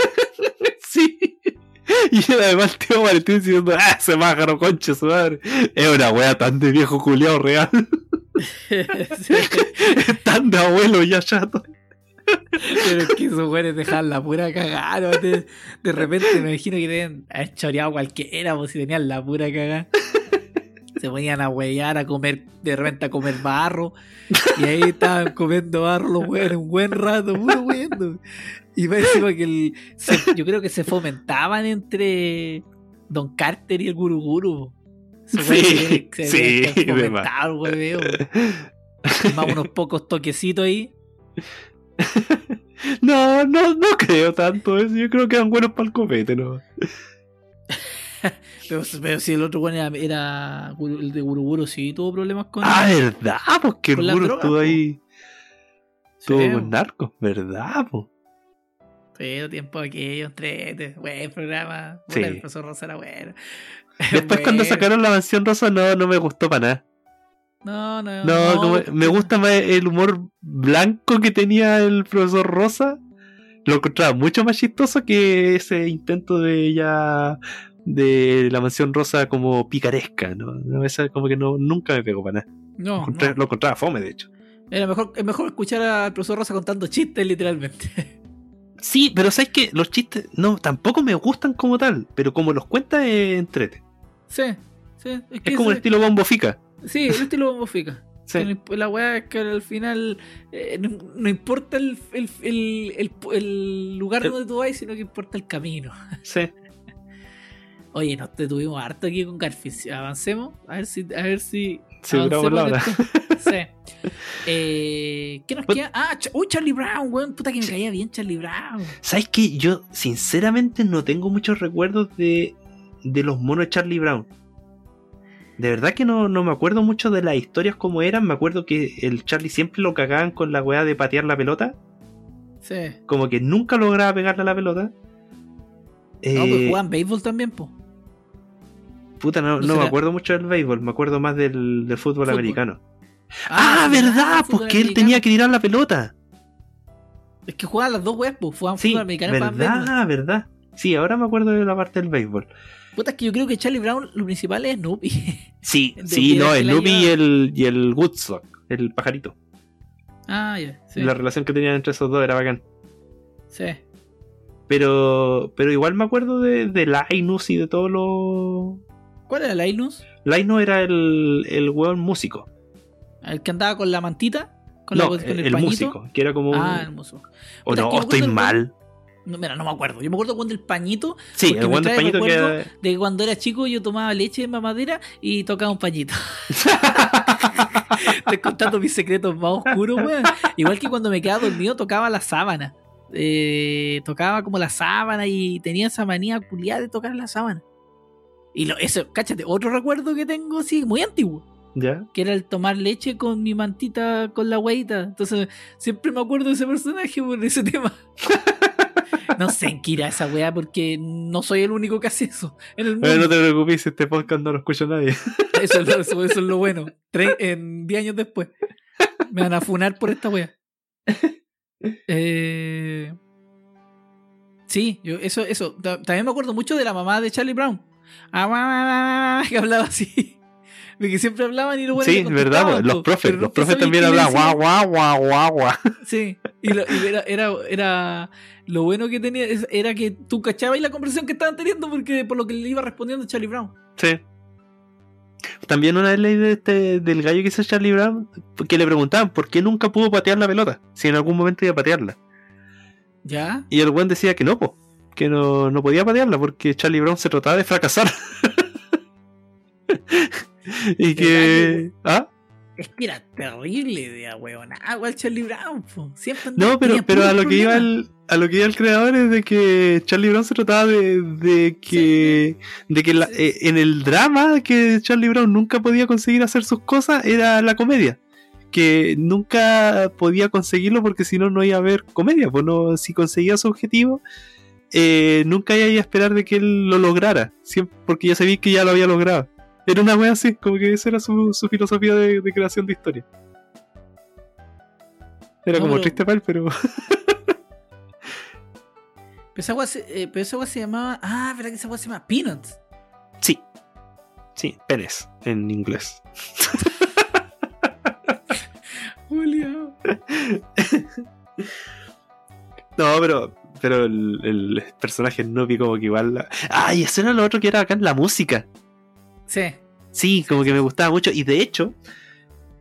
Sí. Y además el tío Valentín diciendo, ah, ese pájaro concha su madre. Es una wea tan de viejo culiao real, Sí. tan de abuelo ya chato. Pero es que esos güeyes dejaban la pura cagada. ¿no? De, de repente me imagino que tenían haber choreado cualquiera, pues si tenían la pura cagada. Se ponían a huellar, a comer, de repente a comer barro. Y ahí estaban comiendo barro los güeyes un buen rato, puro huyendo. Y me que el, se- yo creo que se fomentaban entre Don Carter y el Guruguru. Esos güeyes Sí, se- se sí, de fomentar, güey, Más unos pocos toquecitos ahí. No, no, no creo tanto eso. Yo creo que eran buenos para el copete, ¿no? Pero, pero si el otro bueno era, el de Guruguru, sí tuvo problemas con. Ah, ¿verdad? Porque el guru estuvo ahí, Sí, estuvo con narcos, ¿verdad? Po? pero tiempo aquello, entrete, buen programa. Sí. El profesor Rosa era bueno. Después cuando sacaron la mansión rosa no, no me gustó para nada. No, no, No, no, como- me gusta más el humor blanco que tenía el profesor Rosa. Lo encontraba mucho más chistoso que ese intento de ella de la mansión rosa como picaresca, ¿no? No, esa como que no, nunca me pegó para nada. Lo No, encontré- no. Lo encontraba fome, de hecho. Era mejor, es mejor escuchar al profesor Rosa contando chistes, literalmente. Sí, pero sabes que los chistes no tampoco me gustan como tal, pero como los cuenta es entrete. sí, sí. Es, que Es como el estilo bombo fica. Sí, el estilo Bombo Fica. Sí. La weá es que al final eh, no, no importa el, el, el, el- lugar donde tú vas, sino que importa el camino. Sí. Oye, nos detuvimos harto aquí con Garfield. Avancemos. A ver si. A ver si Sí, la hora. Sí. Eh, ¿Qué nos queda? Ah, uy, Charlie Brown, weón. Puta que me caía bien Charlie Brown. ¿Sabes que Yo, sinceramente, no tengo muchos recuerdos de, de los monos de Charlie Brown. De verdad que no, no me acuerdo mucho de las historias como eran. Me acuerdo que el Charlie siempre lo cagaban con la weá de patear la pelota. Sí. Como que nunca lograba pegarle a la pelota. No, Eh, pues jugaban béisbol también, po. Puta, no, ¿no no me acuerdo mucho del béisbol. Me acuerdo más del, del fútbol, Fútbol. americano. Ah, sí, verdad, fútbol pues que él tenía que tirar la pelota. Es que jugaban las dos weas, pues. Jugaban Sí, fútbol americano jugaban béisbol. verdad, verdad. Sí, ahora me acuerdo de la parte del béisbol. Puta, es que yo creo que Charlie Brown lo principal es Snoopy. Sí, sí, no, Nubi y el, y el Woodstock, el pajarito. ah, ya. Sí. La relación que tenían entre esos dos era bacán. sí. Pero, pero igual me acuerdo de, de Linus y de todo lo. ¿Cuál era Linus? Linus era el, el weón músico. ¿El que andaba con la mantita? ¿Con, no, la, con el, el, músico, que era como. Ah, el músico. o no, me estoy mal. No, mira, no me acuerdo. Yo me acuerdo cuando el pañito, Sí, el trae pañito que de que cuando era chico yo tomaba leche de mamadera y tocaba un pañito. Estoy contando mis secretos más oscuros, weón. Igual que cuando me quedaba dormido tocaba la sábana. Eh, tocaba como la sábana y tenía esa manía culiada de tocar la sábana. Y lo, eso, cáchate, otro recuerdo que tengo, sí, muy antiguo. ¿Ya? que era el tomar leche con mi mantita con la hueita. Entonces, siempre me acuerdo de ese personaje por ese tema. no sé en qué irá esa weá porque no soy el único que hace eso en el mundo. Bueno, no te preocupes, este podcast no lo escucha nadie. eso, es lo, eso- eso es lo bueno. En 10 años después me van a funar por esta weá. Eh, sí, yo, eso, eso. Ta- También me acuerdo mucho de la mamá de Charlie Brown. Ah, que hablaba así. Porque siempre hablaban y los buenos Sí, verdad, los profes, los profes también hablaban guau, guau, guau, guau, guau. Sí, y, lo- y era, era, era- Lo bueno que tenía era que tú cachabas la conversación que estaban teniendo porque por lo que le iba respondiendo Charlie Brown. Sí. También una vez leí de este, del gallo que hizo Charlie Brown, que le preguntaban por qué nunca pudo patear la pelota, si en algún momento iba a patearla. ¿Ya? Y el buen decía que no, po, que no, no podía patearla porque Charlie Brown se trataba de fracasar. y que... ¿Ah? Es que era terrible de weón. Ah, igual Charlie Brown, po. Siempre No, pero, pero a lo que iba el, a lo que iba el creador es de que Charlie Brown se trataba de, de que de que la- Sí. eh, en el drama que Charlie Brown nunca podía conseguir hacer sus cosas era la comedia. Que nunca podía conseguirlo porque si no no iba a haber comedia. Pues no, si conseguía su objetivo, eh, nunca iba a esperar de que él lo lograra. Siempre, porque ya sabía que ya lo había logrado. Era una wea así, como que esa era su, su filosofía de, de creación de historia. Era No, como pero- triste para él, pero. Pero esa se, eh, pero esa weá se llamaba. Ah, ¿verdad que esa weá se llama Peanuts? Sí. Sí, penes en inglés. Julio. No, pero. Pero el, el personaje Snoopy como que igual. la- Ah, y eso era lo otro que era acá en la música. Sí. Sí, como que me gustaba mucho. Y de hecho,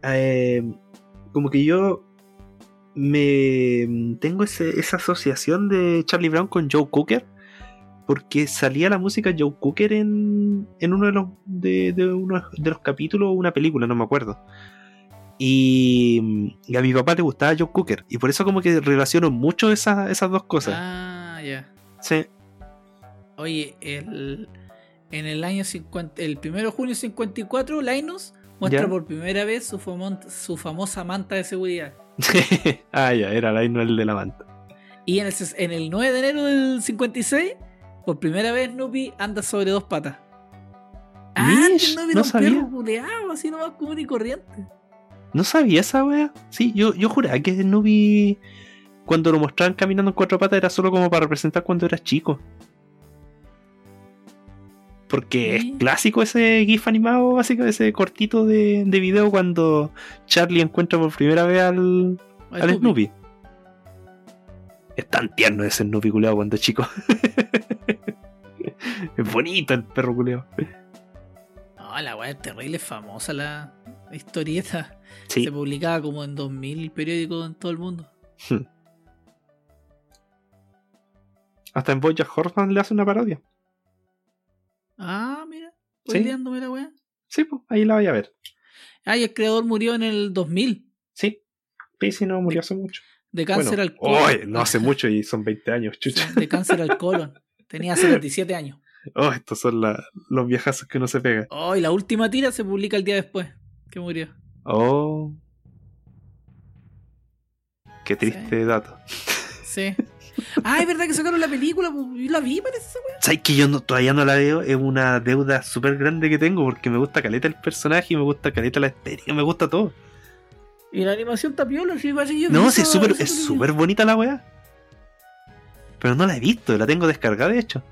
eh, como que yo me tengo ese- esa asociación de Charlie Brown con Joe Cooker. Porque salía la música Joe Cooker en, en uno de los de, de uno de los capítulos o una película, no me acuerdo. Y, y a mi papá le gustaba Joe Cooker. Y por eso como que relaciono mucho esas, esas dos cosas. Ah, ya. Sí. Oye, el, en el año 50, el 1 de junio de 54, Linus muestra por primera vez su, su famosa manta de seguridad. ah, ya, era la el de la manta. Y en el, en el 9 de enero del 56, por primera vez Snoopy anda sobre dos patas. Ah, Mish, Snoopy no era un sabía. perro culeado, así nomás común y corriente. No sabía esa wea. Sí, yo, yo juraba que Snoopy, cuando lo mostraban caminando en cuatro patas, era solo como para representar cuando era chico. Porque Sí. es clásico ese GIF animado, básico, ese cortito de, de video cuando Charlie encuentra por primera vez al, Al al Snoopy. Es tan tierno ese Snoopy culeado cuando es chico. es bonito el perro culeado. No, la weá es terrible, es famosa la historieta. Sí. Se publicaba como en 2000 periódicos en todo el mundo. Hasta en Bojack Horseman le hace una parodia. Ah, mira. Sí. Spoileándome la weá. Sí, pues ahí la vaya a ver. Ah, y el creador murió en el 2000 Sí. Pacey no murió hace mucho. de cáncer Bueno, al colon. oye, no hace mucho y son 20 años, chucha. Sí, de cáncer al colon. Tenía 77 años. Oh, estos son la- los viejazos que uno se pega. Oh, y la última tira se publica el día después que murió. Oh. Qué triste dato. Sí. Ah, es verdad que sacaron la película. pues, Yo la vi, parece esa. ¿Sabes que yo no- todavía no la veo? Es una deuda súper grande que tengo porque me gusta caleta el personaje y me gusta caleta la estética, me gusta todo. Y la animación está piola, sí, parece que yo No, sí, es súper es súper bonita la weá. Pero no la he visto, la tengo descargada de hecho.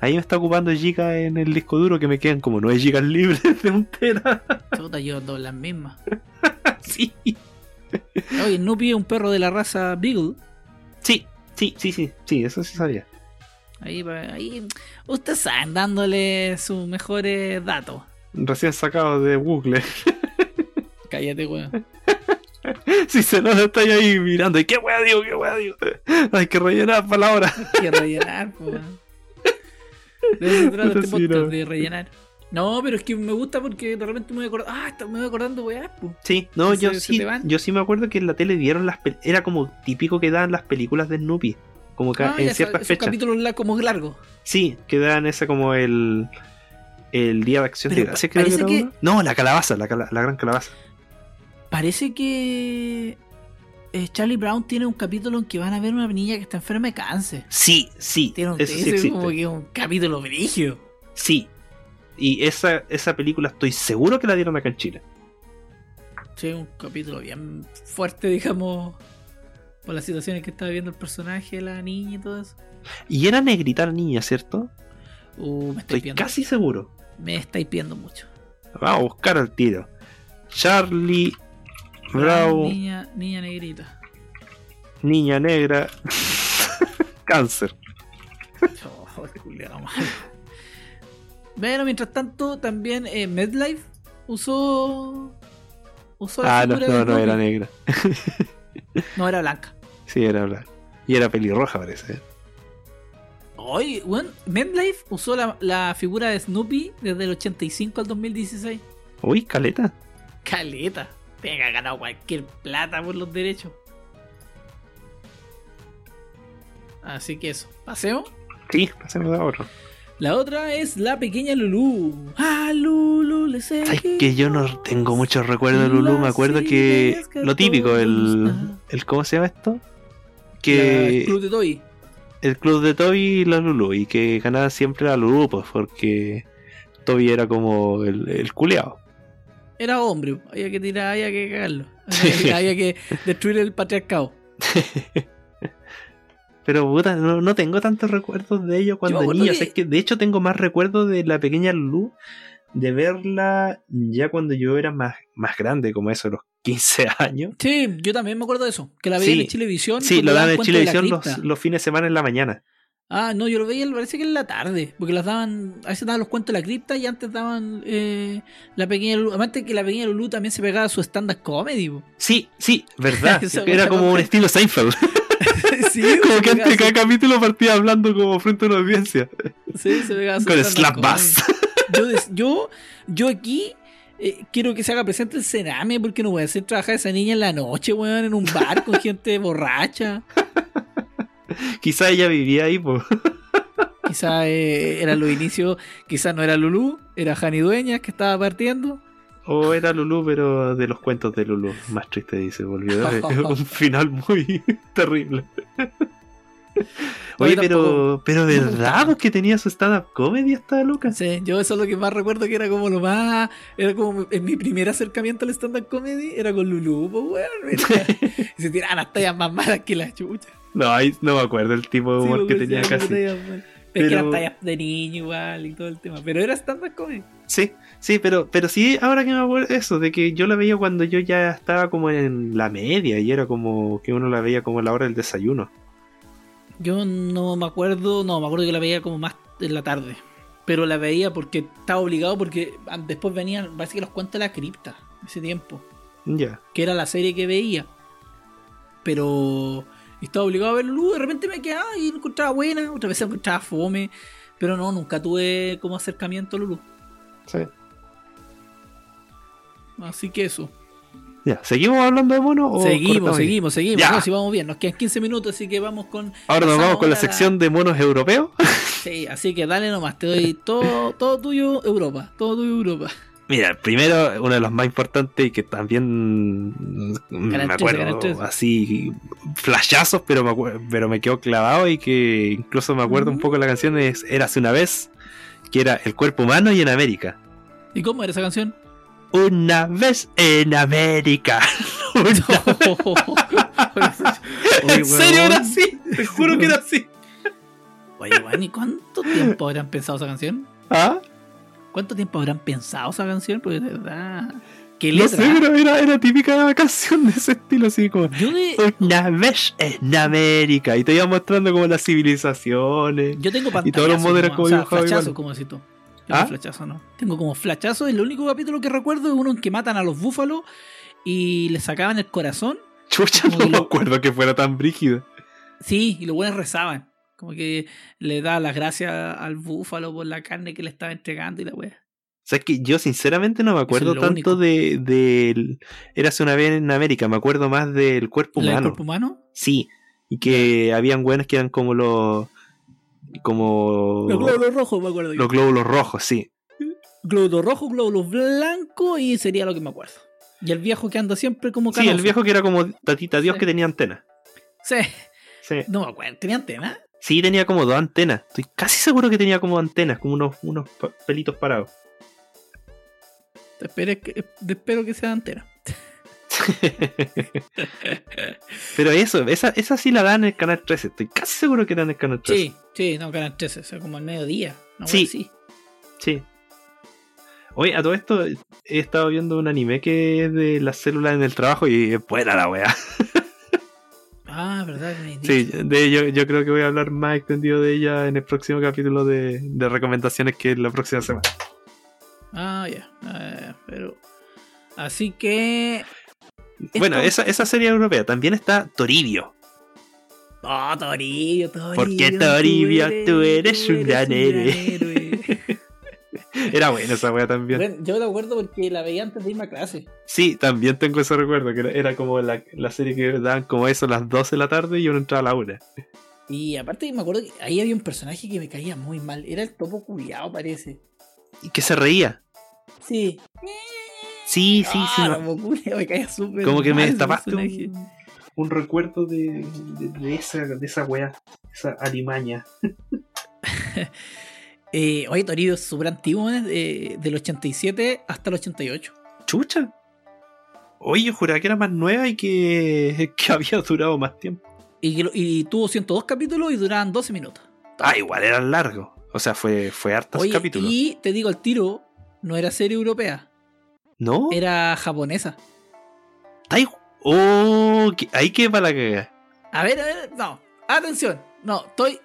Ahí me está ocupando giga en el disco duro que me quedan como 9 gigas libres de un tera. Chuta, yo ando las mismas. sí. Oye, Snoopy es un perro de la raza Beagle. Sí, sí, sí, sí, sí, eso sí sabía. Ahí, ahí ustedes saben, dándole sus mejores datos. Recién sacado de Google. Cállate, weón. si se nos está ahí mirando. ¿Y qué weá digo? ¿Qué weá digo? Hay que rellenar palabras. que rellenar, po, weón. De eso se trata Puta, este sí, podcast, no. de rellenar. No, pero es que me gusta porque de repente me voy acordando. Ah, está- me voy acordando, weá. Sí, no, Se- yo se sí, yo sí me acuerdo que en la tele dieron las pel- era como típico que daban las películas de Snoopy, como que Ah, en ya, ciertas esos fechas. capítulos la- como largos. Sí, que daban ese como el el día de acción Pero de gracias, creo que era. No, la calabaza, la, cala- la gran calabaza. Parece que eh, Charlie Brown tiene un capítulo en que van a ver una niña que está enferma de cáncer. Sí, sí, Tiene un, eso sí como que un capítulo brígido. Sí. Y esa, esa película estoy seguro que la dieron acá en Chile. Sí, un capítulo bien fuerte, digamos, por las situaciones que está viviendo el personaje, la niña y todo eso. Y era negrita la niña, ¿cierto? Uh, me estoy viendo. casi seguro. Me estáis pidiendo mucho. Vamos a buscar al tiro. Charlie Brown, Niña, niña negrita. niña negra, cáncer. Oh. Bueno, mientras tanto, también eh, MedLife usó. Usó la Ah, no, no, no era negra. No, era blanca. Sí, era blanca. Y era pelirroja, parece. ¿eh? Oye, bueno, MedLife usó la, la figura de Snoopy desde el 85 al 2016. Uy, caleta. Caleta. Tiene que haber ganado cualquier plata por los derechos. Así que eso. Paseo. Sí, pasemos a otro. La otra es la pequeña Lulu. Ah, Lulu, le sé Sabes que yo no tengo muchos recuerdos de Lulu. Me acuerdo que lo típico, el, el ¿cómo se llama esto? Que El Club de Toy. el club de Toby y la Lulu y que ganaba siempre la Lulu, pues porque Toby era como el, el culeado. Era hombre. Había que tirar, había que cagarlo. Había, que- había que destruir el patriarcado. Pero puta, no, no tengo tantos recuerdos de ello cuando niño. que- O sea, es que de hecho tengo más recuerdos de la pequeña Lulu de verla ya cuando yo era más, más grande, como eso, los 15 años. Sí, yo también me acuerdo de eso. Que la veía Sí. en Chilevisión. Sí, lo daban en Chilevisión los, los fines de semana en la mañana. Ah, no, yo lo veía, parece que en la tarde. Porque las daban. A veces daban los cuentos de la cripta y antes daban eh, la pequeña Lulu. Además que la pequeña Lulu también se pegaba a su stand-up comedy. po. Sí, sí, verdad. Era como un estilo Seinfeld. sí, como que antes su- cada capítulo partía hablando como frente a una audiencia. Sí, se pegaba su Con Slap. Bass. Yo, yo, yo aquí eh, quiero que se haga presente el cename porque no voy a hacer trabajar a esa niña en la noche, weón, en un bar con gente borracha. Quizá ella vivía ahí, pues. Quizá eh, era los inicios, quizá no era Lulú, era Jani Dueñas que estaba partiendo. O era Lulu, pero de los cuentos de Lulu. Más triste, dice, volvió. Un final muy terrible. Oye, pero, pero ¿verdad? que tenía su stand-up comedy esta loca. Sí, yo eso es lo que más recuerdo que era como lo más. Era como en mi primer acercamiento al stand-up comedy, era con Lulú, pues weón. y se tiraban las tallas más malas que la chucha. No, ahí no me acuerdo el tipo de Sí, humor que pues, tenía sí, casi. Pero es que eran tallas de niño igual y todo el tema. Pero era stand-up comedy. Sí, sí, pero, pero sí, ahora que me acuerdo eso, de que yo la veía cuando yo ya estaba como en la media y era como que uno la veía como a la hora del desayuno. Yo no me acuerdo, no, me acuerdo que la veía como más en la tarde. Pero la veía porque estaba obligado porque después venían, parece que los cuentos de la cripta, ese tiempo. Ya. Que era la serie que veía. Pero estaba obligado a ver Lulu, de repente me quedaba y la encontraba buena, otra vez la encontraba fome. Pero no, nunca tuve como acercamiento a Lulu. Sí. Así que eso. Ya, ¿seguimos hablando de monos o seguimos, seguimos, seguimos. Ya. No, si vamos bien, nos quedan 15 minutos, así que vamos con. Ahora nos vamos con la ahora sección de monos europeos. Sí, así que dale nomás, te doy todo, todo tuyo Europa, todo tuyo Europa. Mira, el primero, uno de los más importantes y que también me Canal 13, acuerdo Canal 13. así flashazos, pero me, acuer- pero me quedó clavado y que incluso me acuerdo un Mm. poco de la canción es Érase una vez, que era El cuerpo humano y en América. ¿Y cómo era esa canción? Una vez en América. Una- Oye, en serio era así, te juro que era así. Oye, weón, ¿y cuánto tiempo habrán pensado esa canción? ¿Ah? ¿Cuánto tiempo habrán pensado esa canción? Porque de verdad. ¿Qué No letra? sé, pero era, era típica canción de ese estilo, así como Yo, de- Una vez en América. Y te iba mostrando como las civilizaciones. yo tengo. Y todos los modelos como o sea, dibujados flachazo, como decís tú. Yo ¿Ah? no flachazo, no. Tengo como flachazo. Y el único capítulo que recuerdo es uno en que matan a los búfalos y les sacaban el corazón. Chucha, Como no me lo- acuerdo que fuera tan brígido. Sí, y los buenos rezaban. Como que le da las gracias al búfalo por la carne que le estaba entregando y la wea. O sea, es que yo sinceramente no me acuerdo tanto único. de, del Érase una vez en América, me acuerdo más del cuerpo ¿La del humano. cuerpo humano? Sí, y que habían buenos que eran como los como Los glóbulos rojos, me acuerdo. yo. los glóbulos rojos, sí. Glóbulos rojos, glóbulos blancos y sería lo que me acuerdo. Y el viejo que anda siempre como Sí, el canoso. viejo que era como Tatita Dios Sí. que tenía antenas. Sí, Sí. no me acuerdo. ¿Tenía antena? Sí, tenía como dos antenas. Estoy casi seguro que tenía como antenas, como unos, unos pelitos parados. Te espero que, te espero que sea antena. Pero eso, esa, esa sí la dan en el canal 13. Estoy casi seguro que dan en el canal 13. Sí, sí, no, Canal 13, o sea, como al mediodía. No, Sí. sí. Sí. Oye, a todo esto he estado viendo un anime que es de las células en el trabajo y es buena la wea. Ah, ¿verdad? Sí, de, yo, yo creo que voy a hablar más extendido de ella en el próximo capítulo de, de recomendaciones que es la próxima semana. Ah, ya. Ah, pero. Así que. Bueno, Esto- esa, esa serie europea también está Toribio. Oh, Toribio, Toribio. Porque Toribio, tú eres un gran héroe. Era buena esa wea también. Bueno, yo me acuerdo porque la veía antes de irme a clase. Sí, también tengo ese recuerdo, que era, era como la, la serie que daban como eso a las 12 de la tarde y uno entraba a la una. Y aparte me acuerdo que ahí había un personaje que me caía muy mal. Era el topo culiao, parece. Y que se reía. Sí. Sí, sí, sí. Ah, topo culiao, me caía súper Como que me mal destapaste un, un recuerdo de, de, de esa, de esa wea, esa alimaña. Eh, oye, Toribio es súper antiguo, ¿eh? De- del 87 hasta el 88. Chucha. Oye, yo juraba que era más nueva y que, que había durado más tiempo. Y, y tuvo 102 capítulos y duraban 12 minutos. Ah, igual eran largos. O sea, fue, fue hartos Oye, capítulos. y te digo, el tiro no era serie europea, ¿No? era japonesa. Ay, Oh, que- ahí que para la cagada. A ver, a ver, no, atención, no, estoy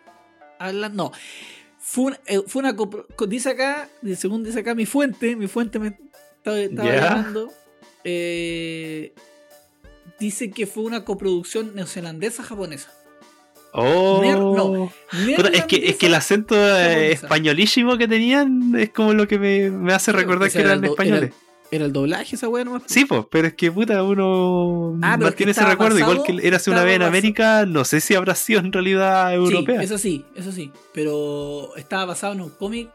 hablando, no. Fue, eh, fue una, copro- co- dice acá, según dice acá mi fuente, mi fuente me estaba, estaba llamando, eh, dice que fue una coproducción neozelandesa-japonesa. Oh. Ner- no, es, que, es que el acento eh, japonesa. españolísimo que tenían es como lo que me, me hace recordar que era eran españoles. Era el doblaje esa weá nomás. Sí, pues, pero es que puta, uno Ah, pero es que ese recuerdo. Igual que era hace una vez en América, no sé si habrá sido en realidad europea. Sí, eso sí, eso sí. Pero estaba basado en un cómic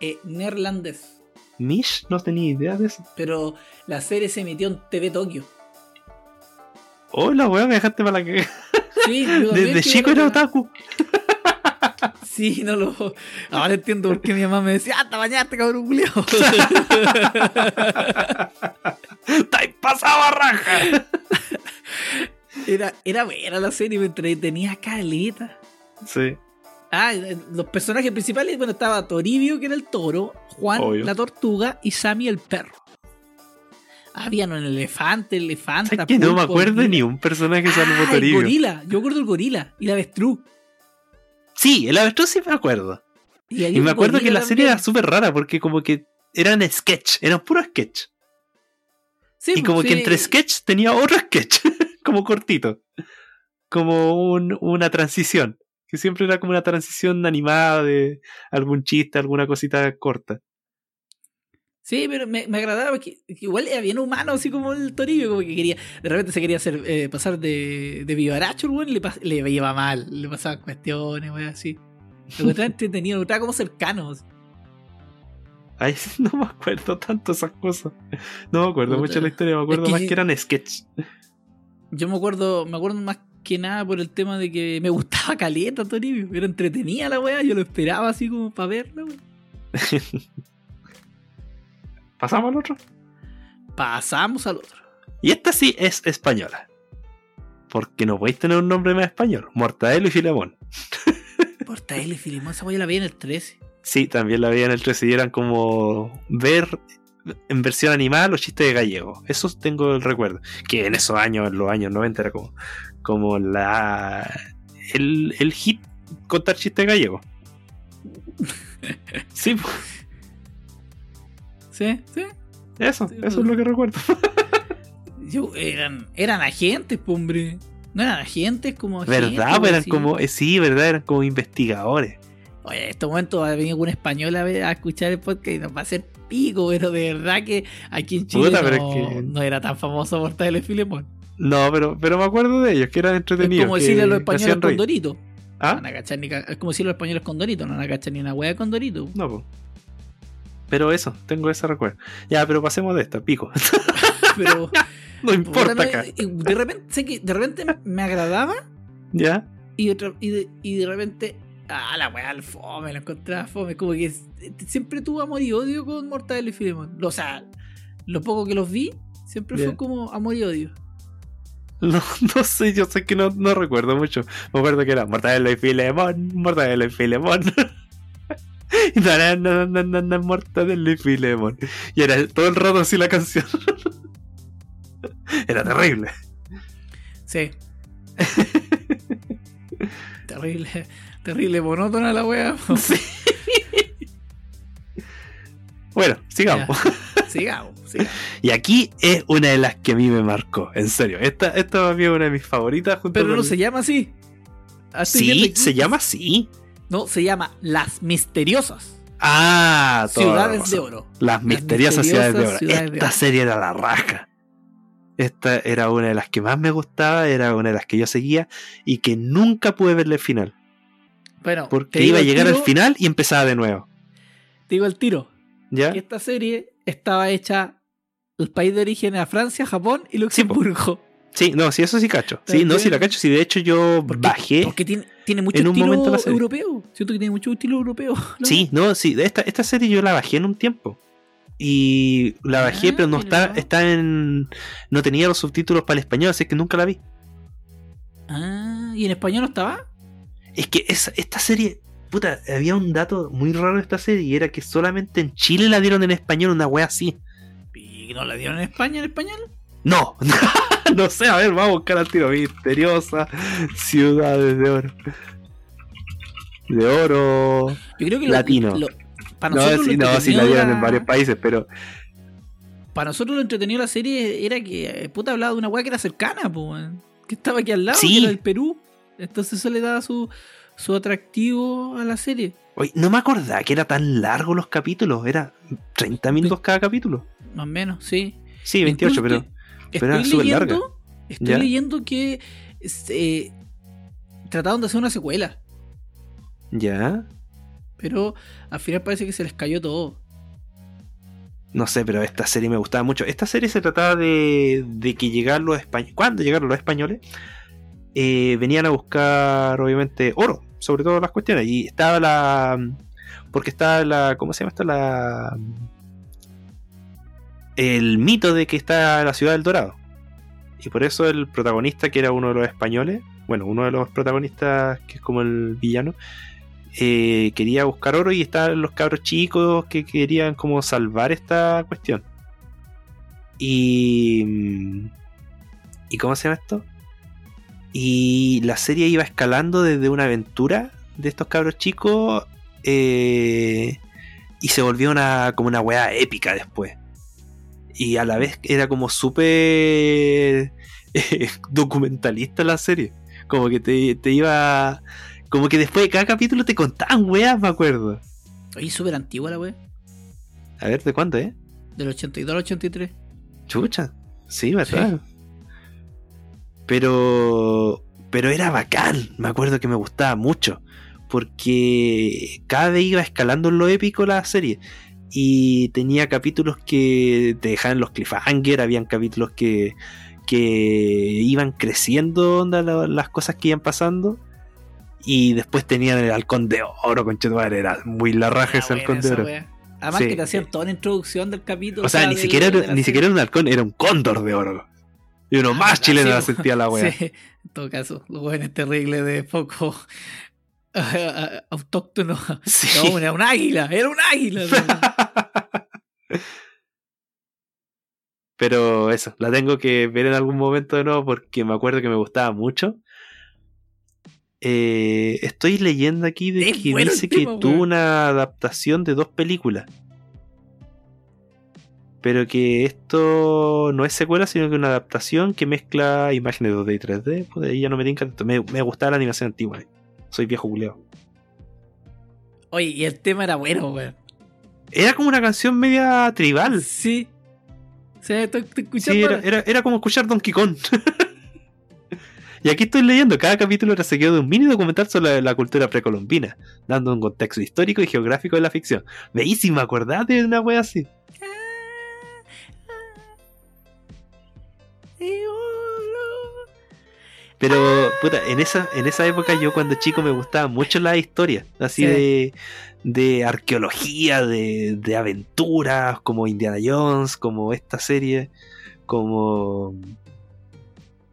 eh, neerlandés. Mish, no tenía idea de eso. Pero la serie se emitió en TV Tokio. Hola, weón, me dejaste para la cagada. Sí, Desde chico era otaku. Sí, no lo. Ahora entiendo por qué mi mamá me decía, ¡Ah, te bañaste, cabrón culiao! ¡Estáis pasado a raja! era, era buena la serie, me entretenía caleta. Sí. Ah, los personajes principales, bueno, estaba Toribio, que era el toro, Juan, Obvio. la tortuga, y Sammy, el perro. Habían un elefante, elefanta. ¿Sabes que no me acuerdo ni un personaje salvo Ah, el Toribio? gorila. Yo acuerdo el gorila y la avestruz. Sí, el avestruz sí me acuerdo. Y, me acuerdo que la serie era súper rara porque como que eran sketch, eran puro sketch. Sí, y como sí. que entre sketch tenía otro sketch, como cortito. Como un- una transición. Que siempre era como una transición animada de algún chiste, alguna cosita corta. Sí, pero me, me agradaba porque que igual era bien humano, así como el Toribio, como que quería, de repente se quería hacer eh, pasar de, de vivaracho, el weón, le, pas- le iba mal, le pasaban cuestiones, weón, así. Lo encontraba entretenido, lo encontraba como cercano. así. Ay, no me acuerdo tanto esas cosas. No me acuerdo Puta. mucho de la historia, me acuerdo que más que eran sketch. Yo me acuerdo, me acuerdo más que nada por el tema de que me gustaba caleta Toribio, era entretenida la weá, yo lo esperaba así como para verla, weón. ¿Pasamos al otro? Pasamos al otro. Y esta sí es española. Porque no podéis tener un nombre más español. Mortadelo y Filemón. Portael y Filimón, esa weá la veía en el 13. Sí, también la veía en el 13 y eran como ver en versión animada los chistes de gallego. Eso tengo el recuerdo. Que en esos años, en los años 90, era como, como la el, el hit contar chistes gallegos. Sí, pues, ¿Sí? ¿Sí? eso, Sí, eso pues. es lo que recuerdo. Yo, eran, eran agentes, pues, hombre. No eran agentes como agentes. ¿Verdad? Pues eran así. como, eh, sí, ¿verdad? Eran como investigadores. Oye, en este momento va a venir algún español a, ver- a escuchar el podcast y nos va a hacer pico, pero de verdad que aquí en Chile Puta, no, pero es que- no era tan famoso Portal y Filemón. No, pero, pero me acuerdo de ellos, que eran Es entretenidos. como que decirle a los españoles hacían con reír. Dorito. No ¿Ah? van a cachar ni es como decirle a los españoles con Dorito, no van a cachar ni una hueá con Dorito. No, po. Pero eso, tengo ese recuerdo. Ya, pero pasemos de esta, pico. Pero no importa acá. de repente, sé que de repente me agradaba ¿Ya? y, otra- y, de, y de repente, ah, la weá, el fome, la encontraba fome. Como que es- siempre tuve amor y odio con Mortadelo y Filemón. O sea, lo poco que los vi, siempre fue como amor y odio. No, no sé, yo sé que no, no recuerdo mucho. Me acuerdo que era Mortadelo y Filemón, Mortadelo y Filemón. Y Filemon. Y era todo el rato así la canción. Era terrible. Sí. terrible, terrible monótona la wea. Sí. Bueno, sigamos. Ya, sigamos, sigamos. Y aquí es una de las que a mí me marcó, en serio. Esta, esta para mí es una de mis favoritas. Junto Pero no con- se llama así. Ah, estoy viendo Sí, se llama así. No, se llama Las Misteriosas Ah, Ciudades de Oro. Las misteriosas ciudades de oro. Ciudades de Esta serie era la raja. Esta era una de las que más me gustaba, era una de las que yo seguía y que nunca pude verle el final. Bueno, Porque iba a llegar tiro- al final y empezaba de nuevo. Te digo el tiro. ¿Ya? que esta serie estaba hecha. El país de origen era Francia, Japón y. Luxemburgo. Sí, no, sí, eso sí cacho. Sí, no, sí la cacho. Sí, de hecho yo bajé. porque tiene, tiene mucho en un estilo momento la serie. europeo. Siento que tiene mucho estilo europeo. ¿no? Sí, no, sí, esta, esta serie yo la bajé en un tiempo. Y la bajé, Ah, pero no está, está en. No tenía los subtítulos para el español, así que nunca la vi. Ah, ¿y en español no estaba? Es que esa, esta serie, puta, había un dato muy raro en esta serie y era que solamente en Chile la dieron en español, una wea así. ¿Y no la dieron en España en español? No, no sé, a ver, vamos a buscar al tiro. Misteriosa ciudades de oro. De oro. Yo creo que Latino. lo- para No, sí, no, sí la dieron en varios países, pero Para nosotros lo entretenido de la serie era que eh, puta hablaba de una weá que era cercana, po, que estaba aquí al lado, Sí. que era del Perú. Entonces eso le daba su, su atractivo a la serie. oye, no me acordaba que era tan largo los capítulos. Era 30 minutos cada capítulo. Más o menos, sí. Sí, 28, Incluso pero. Estoy, pero leyendo, estoy ¿Ya? leyendo que eh, trataron de hacer una secuela, Ya. pero al final parece que se les cayó todo. No sé, pero esta serie me gustaba mucho. Esta serie se trataba de, de que llegaron los españoles. Cuando llegaron los españoles, eh, venían a buscar, obviamente, oro, sobre todo las cuestiones. Y estaba la. Porque estaba la. ¿Cómo se llama esto? La. El mito de que está la ciudad del Dorado. Y por eso el protagonista, que era uno de los españoles, bueno, uno de los protagonistas, que es como el villano, eh, quería buscar oro y estaban los cabros chicos que querían como salvar esta cuestión. Y... mm, ¿Y cómo se llama esto? Y la serie iba escalando desde una aventura de estos cabros chicos eh, y se volvió una, como una weá épica después. Y a la vez era como súper eh, documentalista la serie. Como que te, te iba... Como que después de cada capítulo te contaban weas, me acuerdo. Oye, súper antigua la wea. A ver, ¿de cuándo, eh? Del 82 al 83. Chucha. Sí, ¿verdad? Pero. Pero era bacán. Me acuerdo que me gustaba mucho. Porque cada vez iba escalando en lo épico la serie. Y tenía capítulos que te dejaban los cliffhanger. Habían capítulos que. que iban creciendo onda, la- las cosas que iban pasando. Y después tenían el halcón de oro, conchetumadre. Era muy la raja Ah, ese halcón de oro. wea. Además Sí. que te hacían toda la introducción del capítulo. O sea, ni del- siquiera, era, ni siquiera era un halcón, era un cóndor de oro. Y uno Ah, más chileno sí, la sentía la wea. Sí, en todo caso, lo bueno es terrible de poco autóctono. Sí. No, era un águila, era un águila. Pero eso, la tengo que ver en algún momento de nuevo porque me acuerdo que me gustaba mucho. Eh, estoy leyendo aquí de Es que bueno dice que tuvo una adaptación de dos películas. Pero que esto no es secuela, sino que una adaptación que mezcla imágenes 2D y 3D. Pues ahí ya no me tinca tanto. Me, me gustaba la animación antigua. Soy viejo culeo. Oye, y el tema era bueno, weón. Era como una canción media tribal. Sí. O sea, estoy, estoy Sí, escuchando. era, era, era como escuchar Donkey Kong. y aquí estoy leyendo, cada capítulo era seguido de un mini documental sobre la, la cultura precolombina, dando un contexto histórico y geográfico de la ficción. Me acordás de una wea así. Pero, puta, en esa, en esa época yo cuando chico me gustaba mucho la historia, así Sí. de, de arqueología, de, de aventuras, como Indiana Jones, como esta serie, como...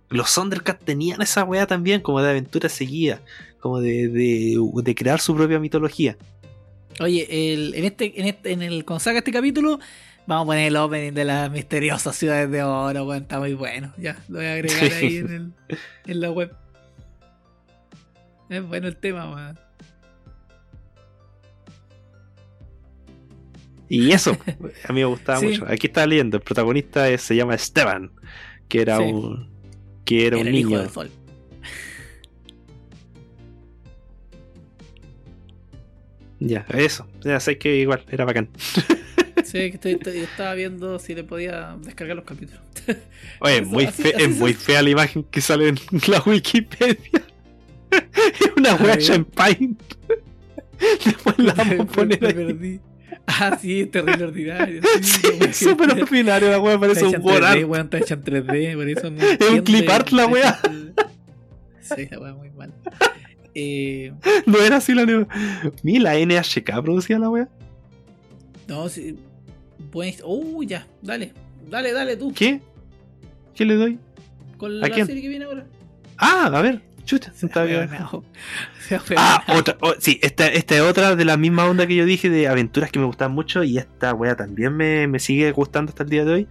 Los Thundercats tenían esa weá también, como de aventura seguida, como de, de, de crear su propia mitología. Oye, el, en este, en este, en el cuando saca este capítulo, vamos a poner el opening de las misteriosas ciudades de oro, weón, está muy bueno. Ya, lo voy a agregar ahí en, el, en la web. Es bueno el tema, weón. Y eso, a mí me gustaba Sí. mucho. Aquí está leyendo, el protagonista es- se llama Esteban, que era Sí. un que era, Era un el hijo niño. del sol. Ya, eso. Ya sé que igual, era bacán. Sí, que estoy, estoy- estaba viendo si le podía descargar los capítulos. Oye, Eso, muy así- fe- así es se- muy fea la imagen que sale en la Wikipedia. es una wea Paint. Después la vamos a Me- poner me ahí. perdí. Ah, sí, es terrible ordinario. Sí, es súper ordinario la wea, parece un hecha en 3D, Borat. está hecha en 3D, por eso no un entiende- clip art la wea. Sí, la wea muy mal. Eh, No era así la anima- Ni la NHK producía la wea. no, sí. Buen... Uh, ya, dale. Dale, dale tú. ¿Qué? ¿Qué le doy? Con ¿A la quién? serie que viene ahora. Ah, a ver, chuta, Se está bien. Ah, otra, oh, sí, esta, esta es otra de la misma onda que yo dije de aventuras que me gustan mucho y esta wea también me, me sigue gustando hasta el día de hoy.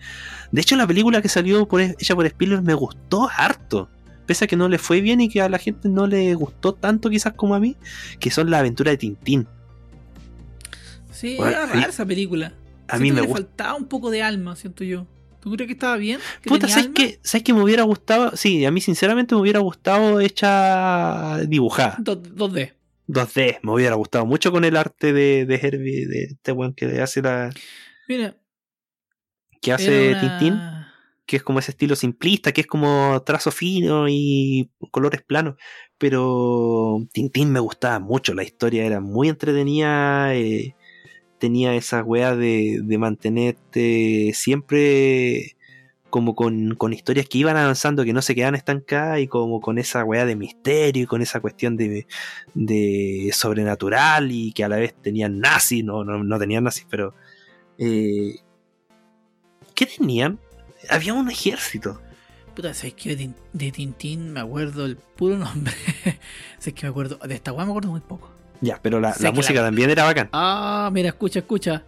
De hecho, la película que salió por, hecha por Spielberg me gustó harto. Pese a que no le fue bien y que a la gente no le gustó tanto quizás como a mí, que son las aventuras de Tintín. Sí, Bueno, era rara esa película. A mí que me gusta. faltaba un poco de alma, siento yo. ¿Tú crees que estaba bien? ¿Que Puta, ¿sabes qué? ¿Sabes que me hubiera gustado? Sí, a mí sinceramente me hubiera gustado hecha dibujada. Do- 2D. 2D, me hubiera gustado mucho con el arte de, de Herbie, de este weón que hace la. Mira, que hace una- Tintín. que es como ese estilo simplista, que es como trazo fino y colores planos. Pero Tintín me gustaba mucho, la historia era muy entretenida, eh, tenía esa weá de, de mantenerte siempre como con, con historias que iban avanzando, que no se quedaban estancadas y como con esa weá de misterio y con esa cuestión de, de sobrenatural y que a la vez tenían nazis, no, no, no tenían nazis, pero... eh, ¿Qué tenían? Había un ejército. Puta, ¿sabes de, de Tintín me acuerdo el puro nombre? ¿Sabes que me acuerdo? De esta weá me acuerdo muy poco. Ya, pero la, la música la- también era bacán. Ah, mira, escucha, escucha.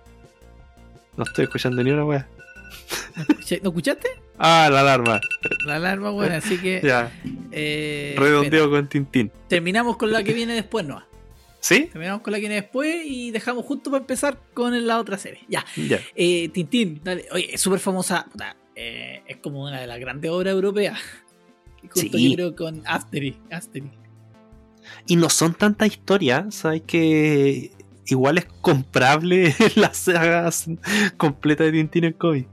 No estoy escuchando ni una wea. ¿No escucha- ¿no escuchaste? Ah, la alarma. La alarma, bueno, así que. Ya, eh, redondeo espera. con Tintín. Terminamos con la que viene después, ¿no? ¿Sí? Terminamos con la que viene después y dejamos justo para empezar con la otra serie. Ya. Ya. Eh, Tintín, dale. Oye, es súper famosa. puta, eh, es como una de las grandes obras europeas. Sí. yo creo, con Asterix. Asterix. Y no son tantas historias, ¿sabes? Que igual es comprable las sagas completas de Tintín en cómic.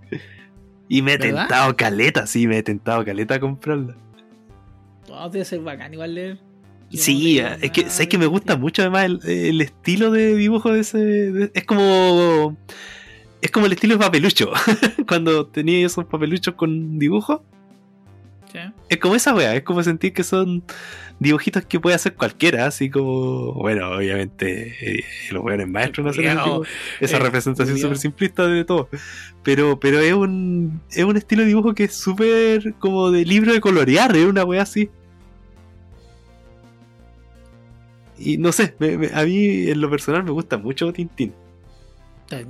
Y me he ¿Verdad? tentado caleta, sí, me he tentado caleta a comprarla. Todo debe ser bacán igual leer. Yo no Sí, leí es que, nada ¿sabes de que me gusta mucho además el, el estilo de dibujo de ese... de- es como... Es como el estilo de papelucho. Cuando tenía esos papeluchos con dibujo. Sí. Es como esa wea, es como sentir que son dibujitos que puede hacer cualquiera, así como, bueno, obviamente eh, los weones maestros no hacen esa eh, representación súper simplista de todo. Pero, pero es un es un estilo de dibujo que es súper como de libro de colorear, es una wea así. Y no sé, me- me- a mí en lo personal me gusta mucho Tintín.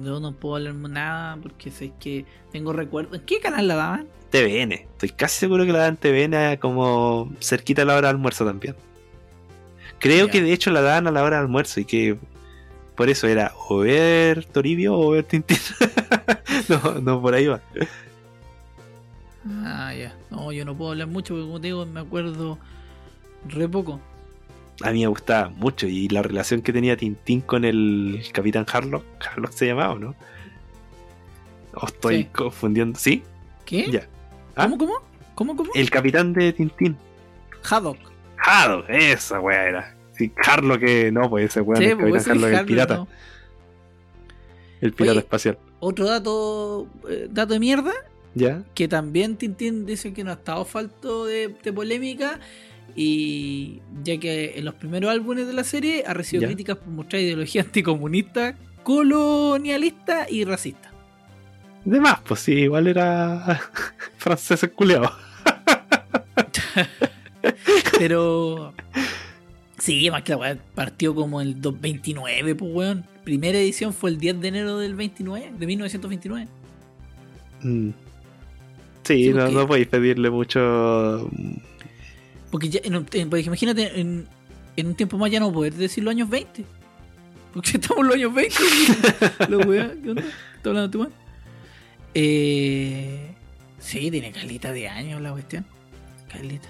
Yo no puedo hablar nada porque sé que tengo recuerdos. ¿En qué canal la daban? TVN, estoy casi seguro que la dan TVN como cerquita a la hora de almuerzo también. Creo que de hecho la dan a la hora de almuerzo y que por eso era o ver Toribio o ver Tintín. no, no, por ahí va. Ah, ya. No, yo no puedo hablar mucho porque, como te digo, me acuerdo re poco. A mí me gustaba mucho y la relación que tenía Tintín con el Capitán Harlock, Harlock se llamaba, ¿o no? O estoy Sí. confundiendo. ¿Sí? ¿Qué? Ya. ¿Ah? ¿Cómo, cómo? ¿Cómo, cómo? El capitán de Tintín. Haddock. Haddock, esa weá era. Sí, Harlock que no, pues ese weón Sí, es pues Harlock, el pirata. ¿no? El pirata Oye. espacial. Otro dato, eh, dato de mierda, ¿Ya? que también Tintín dice que no ha estado falto de, de polémica y ya que en los primeros álbumes de la serie ha recibido Ya. críticas por mostrar ideología anticomunista, colonialista y racista. De más, pues sí, igual era francés culeado. Pero Sí, más que la weá partió como el 29, pues weón. Primera edición fue el 10 de enero del 29, de 1929. Mm. Sí, Sí, no, no podéis pedirle mucho. Porque ya, en un- en- porque imagínate, en, en un tiempo más ya no poder decir los años 20. Porque estamos en los años 20. la weá, ¿qué onda? ¿Estás hablando tú, weón? Eh, sí, tiene calita de años la cuestión. Calita.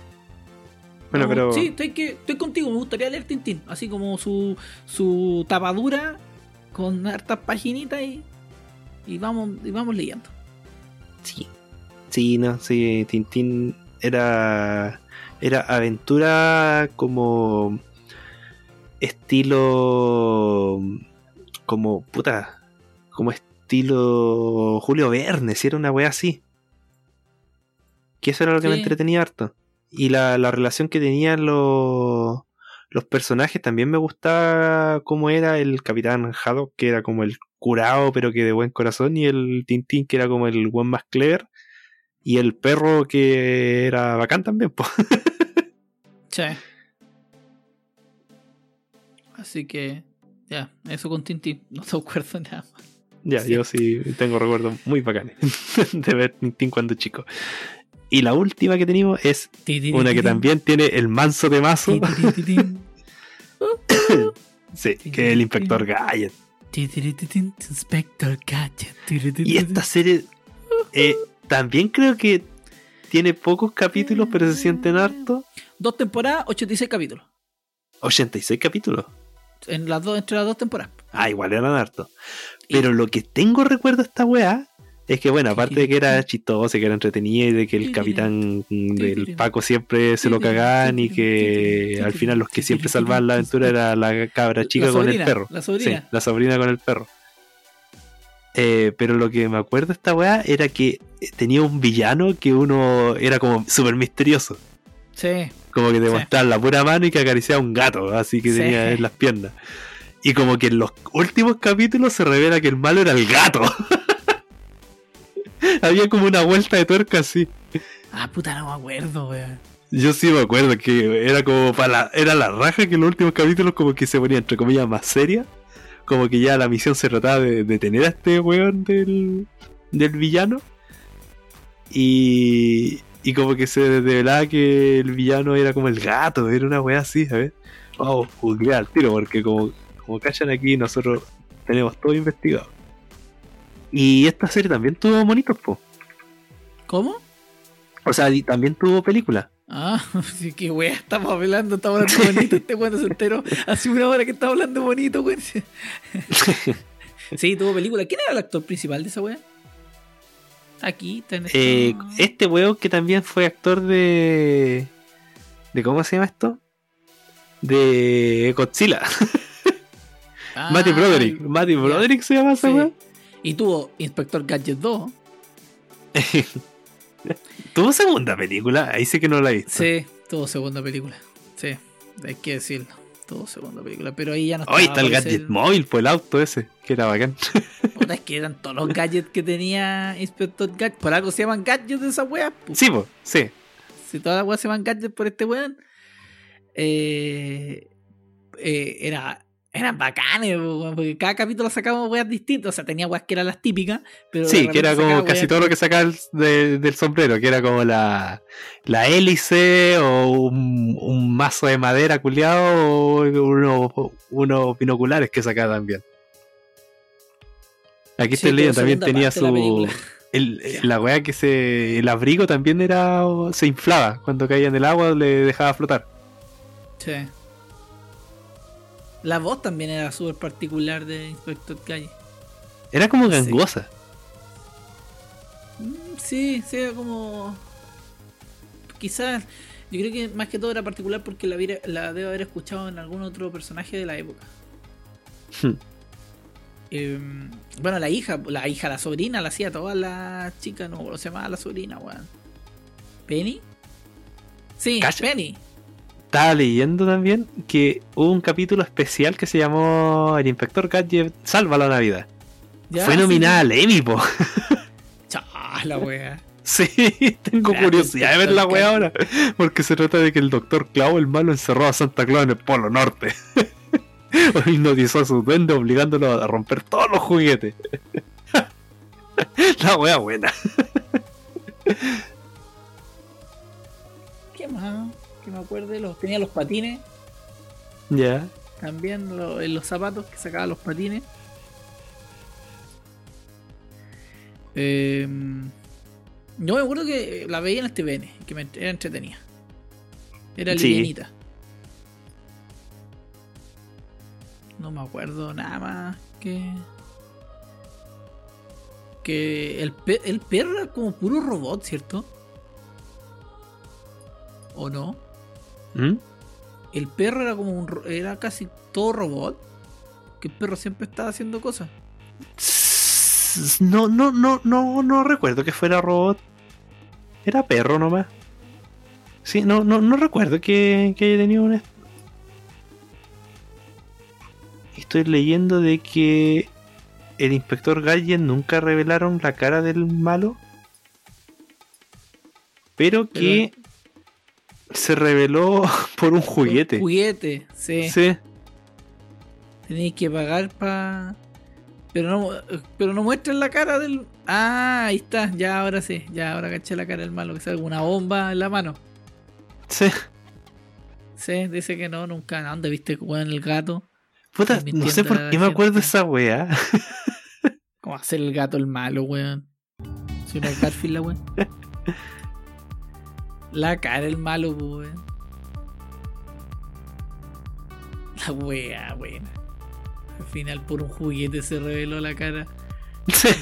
Bueno, No, pero. Sí, estoy, que, estoy contigo, me gustaría leer Tintín. Así como su, su tapadura con hartas paginitas y, y, vamos, y vamos leyendo. Sí. Sí, no, sí, Tintín era. Era aventura como. Estilo. Como. Puta. Como estilo. Julio Verne, si era una wea así. Que eso era lo que me entretenía harto. Y la, la relación que tenían los. Los personajes también me gustaba cómo era el Capitán Haddock, que era como el curado, pero que de buen corazón, y el Tintín, que era como el buen más clever, y el perro que era bacán también, pues. Sí. Así que, ya, eso con Tintín. No te acuerdo nada más. Ya, Sí. yo sí tengo recuerdos muy bacanes de ver Tintín cuando chico. Y la última que tenemos es una que también tiene el manso de mazo, sí, que es el Inspector Gadget. Inspector Gadget. Y esta serie eh, también creo que tiene pocos capítulos, pero se sienten harto. Dos temporadas, 86 capítulos. 86 capítulos. En las dos, entre las dos temporadas. Ah, igual eran hartos. Pero lo que tengo recuerdo de esta weá es que, bueno, aparte de que era chistoso, que era entretenida y de que el capitán del Paco siempre se lo cagaban y que al final los que siempre salvaban la aventura era la cabra chica La con el perro. La Sí, sobrina. la sobrina con el perro. Eh, pero lo que me acuerdo de esta weá era que tenía un villano que uno era como súper misterioso. Sí. Como que te Sí. mostraba la pura mano y que acariciaba un gato, así que Sí. tenía en las piernas. Y como que en los últimos capítulos se revela que el malo era el gato. Había como una vuelta de tuerca así. Ah, puta, no me acuerdo, weón. Yo sí me acuerdo que era como para la, era la raja que en los últimos capítulos como que se ponía entre comillas más seria. Como que ya la misión se trataba de detener a este weón del, del villano. Y, y como que se revelaba que el villano era como el gato, era una weá así, ¿sabes? Vamos googlear al tiro porque como, como callan aquí nosotros tenemos todo investigado. Y esta serie también tuvo monitos, po. ¿Cómo? O sea, también tuvo película. Ah, sí, que weón, estamos hablando, estamos hablando bonito. Este weón se enteró hace una hora que estaba hablando bonito, weón. Sí, tuvo película. ¿Quién era el actor principal de esa weá? Aquí, está en esta- Eh, este weón que también fue actor de. de ¿Cómo se llama esto? De Godzilla. Ah, Matty Broderick. Matty. Broderick se llama esa sí. weón. Y tuvo Inspector Gadget 2. Tuvo segunda película, ahí sí que no la he visto. Sí, tuvo segunda película. Sí, hay que decirlo. Tuvo segunda película, pero ahí ya no Hoy está el gadget móvil, pues el auto ese, que era bacán. Puta, es que eran todos los gadgets que tenía Inspector Gadget. Por algo se llaman gadgets de esa wea. pu. Sí, pues, sí. Si todas las weas se llaman gadgets por este weón. Eh, eh, era, eran bacanes, porque cada capítulo sacábamos weas distintas. O sea, tenía weas que eran las típicas. Pero Sí, que era como sacaba casi todo lo que sacaba el- de- del sombrero, que era como la, la hélice o un, un mazo de madera culiado o unos unos binoculares que sacaba también. Aquí Sí, estoy leyendo, también tenía su... el- la weá que se... El abrigo también era... se inflaba. Cuando caía en el agua le dejaba flotar. Sí. La voz también era súper particular de Inspector Gadget. Era como gangosa. Mm, Sí, sí, era como. Quizás. Yo creo que más que todo era particular porque la, la debo haber escuchado en algún otro personaje de la época. Hmm. Eh, bueno, la hija, la hija, la sobrina, la hacía todas las chicas, no, ¿cómo se llamaba la sobrina, weón? ¿Penny? Sí. Penny. Estaba leyendo también que hubo un capítulo especial que se llamó El Inspector Gadget Salva la Navidad. Ya, Fue sí, nominada al Emmy, po. Chá, la wea. Sí, tengo curiosidad de ver la wea ahora. Porque se trata de que el doctor Clavo, el malo, encerró a Santa Claus en el Polo Norte. Hipnotizó a su duende obligándolo a romper todos los juguetes. la wea buena. ¿Qué más? Que me acuerde, los, tenía los patines. Ya. También lo- en los zapatos que sacaba los patines. Eh, yo me acuerdo que la veía en el TVN, que me era entretenida. Era Sí. livianita. No me acuerdo nada más que. Que el, el perro era como puro robot, ¿cierto? ¿O no? ¿Mm? El perro era como un. Era casi todo robot. Que el perro siempre estaba haciendo cosas. No, no, no, no, no recuerdo que fuera robot. Era perro nomás. Sí, no, no, no recuerdo que, que haya tenido una. Estoy leyendo de que el inspector Gadget nunca revelaron la cara del malo. Pero que se reveló por un juguete. Un juguete, sí. Sí. Tenéis que pagar para. Pero no, pero no muestran la cara del. Ah, ahí está, ya ahora sí, ya ahora caché la cara del malo, que sale una bomba en la mano. Sí. Sí, dice que no, nunca. ¿Dónde viste weón el gato? Puta, no sé por qué me acuerdo de esa weá. ¿Cómo hacer el gato el malo, weón? Si no es Garfield la weón. La cara el malo, weón. La wea, weón. Al final por un juguete se reveló la cara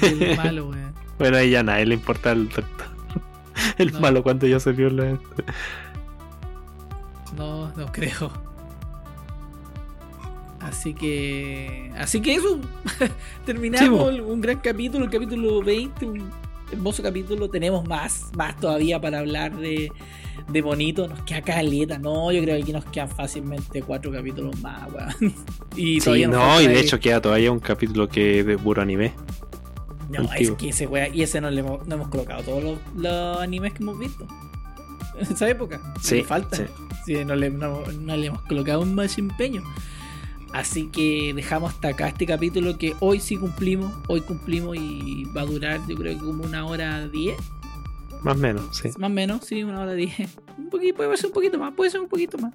del malo, weón. Bueno, ahí ya nadie le importa el doctor. El No. malo cuando ya se vio la. No, no creo. Así que. Así que eso. Terminamos Sí, el- un gran capítulo, el capítulo 20, un hermoso capítulo. Tenemos más, más todavía para hablar de, de bonito. Nos queda caleta. No, yo creo que aquí nos quedan fácilmente cuatro capítulos más, weón. Y Sí, no, y de hecho queda todavía un capítulo que es de puro anime. No, es antiguo. que ese weá. Y ese no le hemos, no hemos colocado todos los, los animes que hemos visto. En esa época. Sí, falta. sí. Sí, no, le, no- no le hemos colocado más empeño. Así que dejamos hasta acá este capítulo que hoy sí cumplimos. Hoy cumplimos y va a durar, yo creo que como una hora diez. Más o menos, sí. Más o menos, sí, una hora diez. Un poquito, puede ser un poquito más, puede ser un poquito más.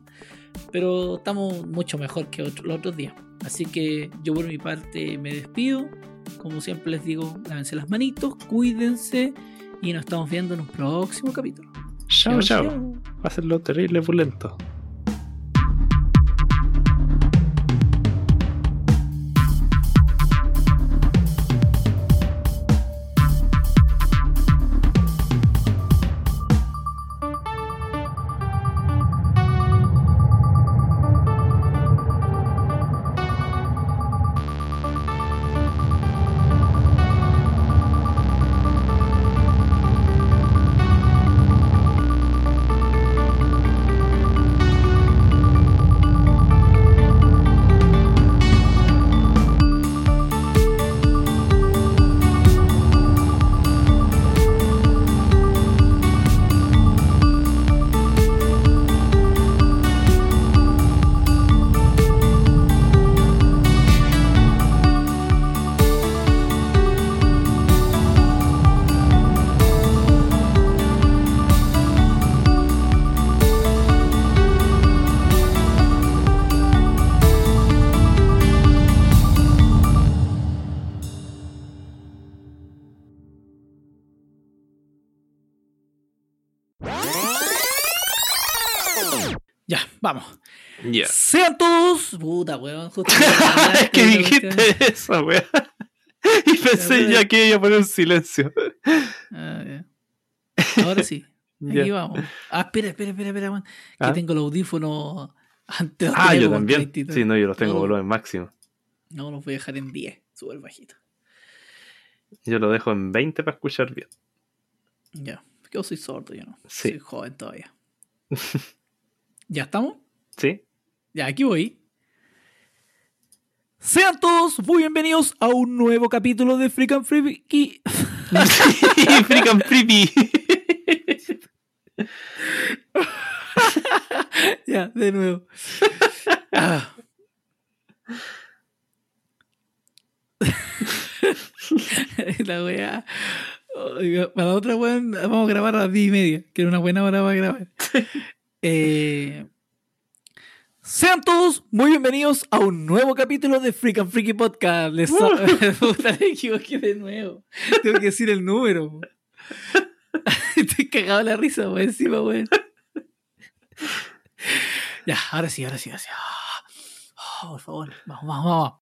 Pero estamos mucho mejor que otro- los otros días. Así que yo por mi parte me despido. Como siempre les digo, lávense las manitos, cuídense y nos estamos viendo en un próximo capítulo. Chao, chao. Va a ser lo terrible pulento. Sean todos. Puta, weón. Justo es que dijiste eso, weón. Y pensé Ya, ya que iba a poner un silencio. Ah, ya. Ahora sí. Aquí vamos. Ah, espera, espera, espera, espera, weón. Que Ah. tengo el audífono antes. Ah, yo también. 23. Sí, no, yo los tengo No, volumen máximo. No, los voy a dejar en 10. Súper bajito. Yo lo dejo en 20 para escuchar bien. Ya. Porque yo soy sordo, yo no. Sí. Soy joven todavía. ¿Ya estamos? ¿Sí? Ya, aquí voy. Sean todos muy bienvenidos a un nuevo capítulo de Freak and Freaky. Freak and Creepy. ya, de nuevo. Ah. la. Oiga, Para la otra weá, vamos a grabar a las 10 y media, que era una buena hora para grabar. Eh, sean todos muy bienvenidos a un nuevo capítulo de Freak and Freaky Podcast. Les Puta, me equivoqué de nuevo. Tengo que decir el número. Estoy cagado la risa, weón, encima, weón. Ya, ahora sí, ahora sí, ahora sí. Ah, por favor, vamos, vamos, vamos.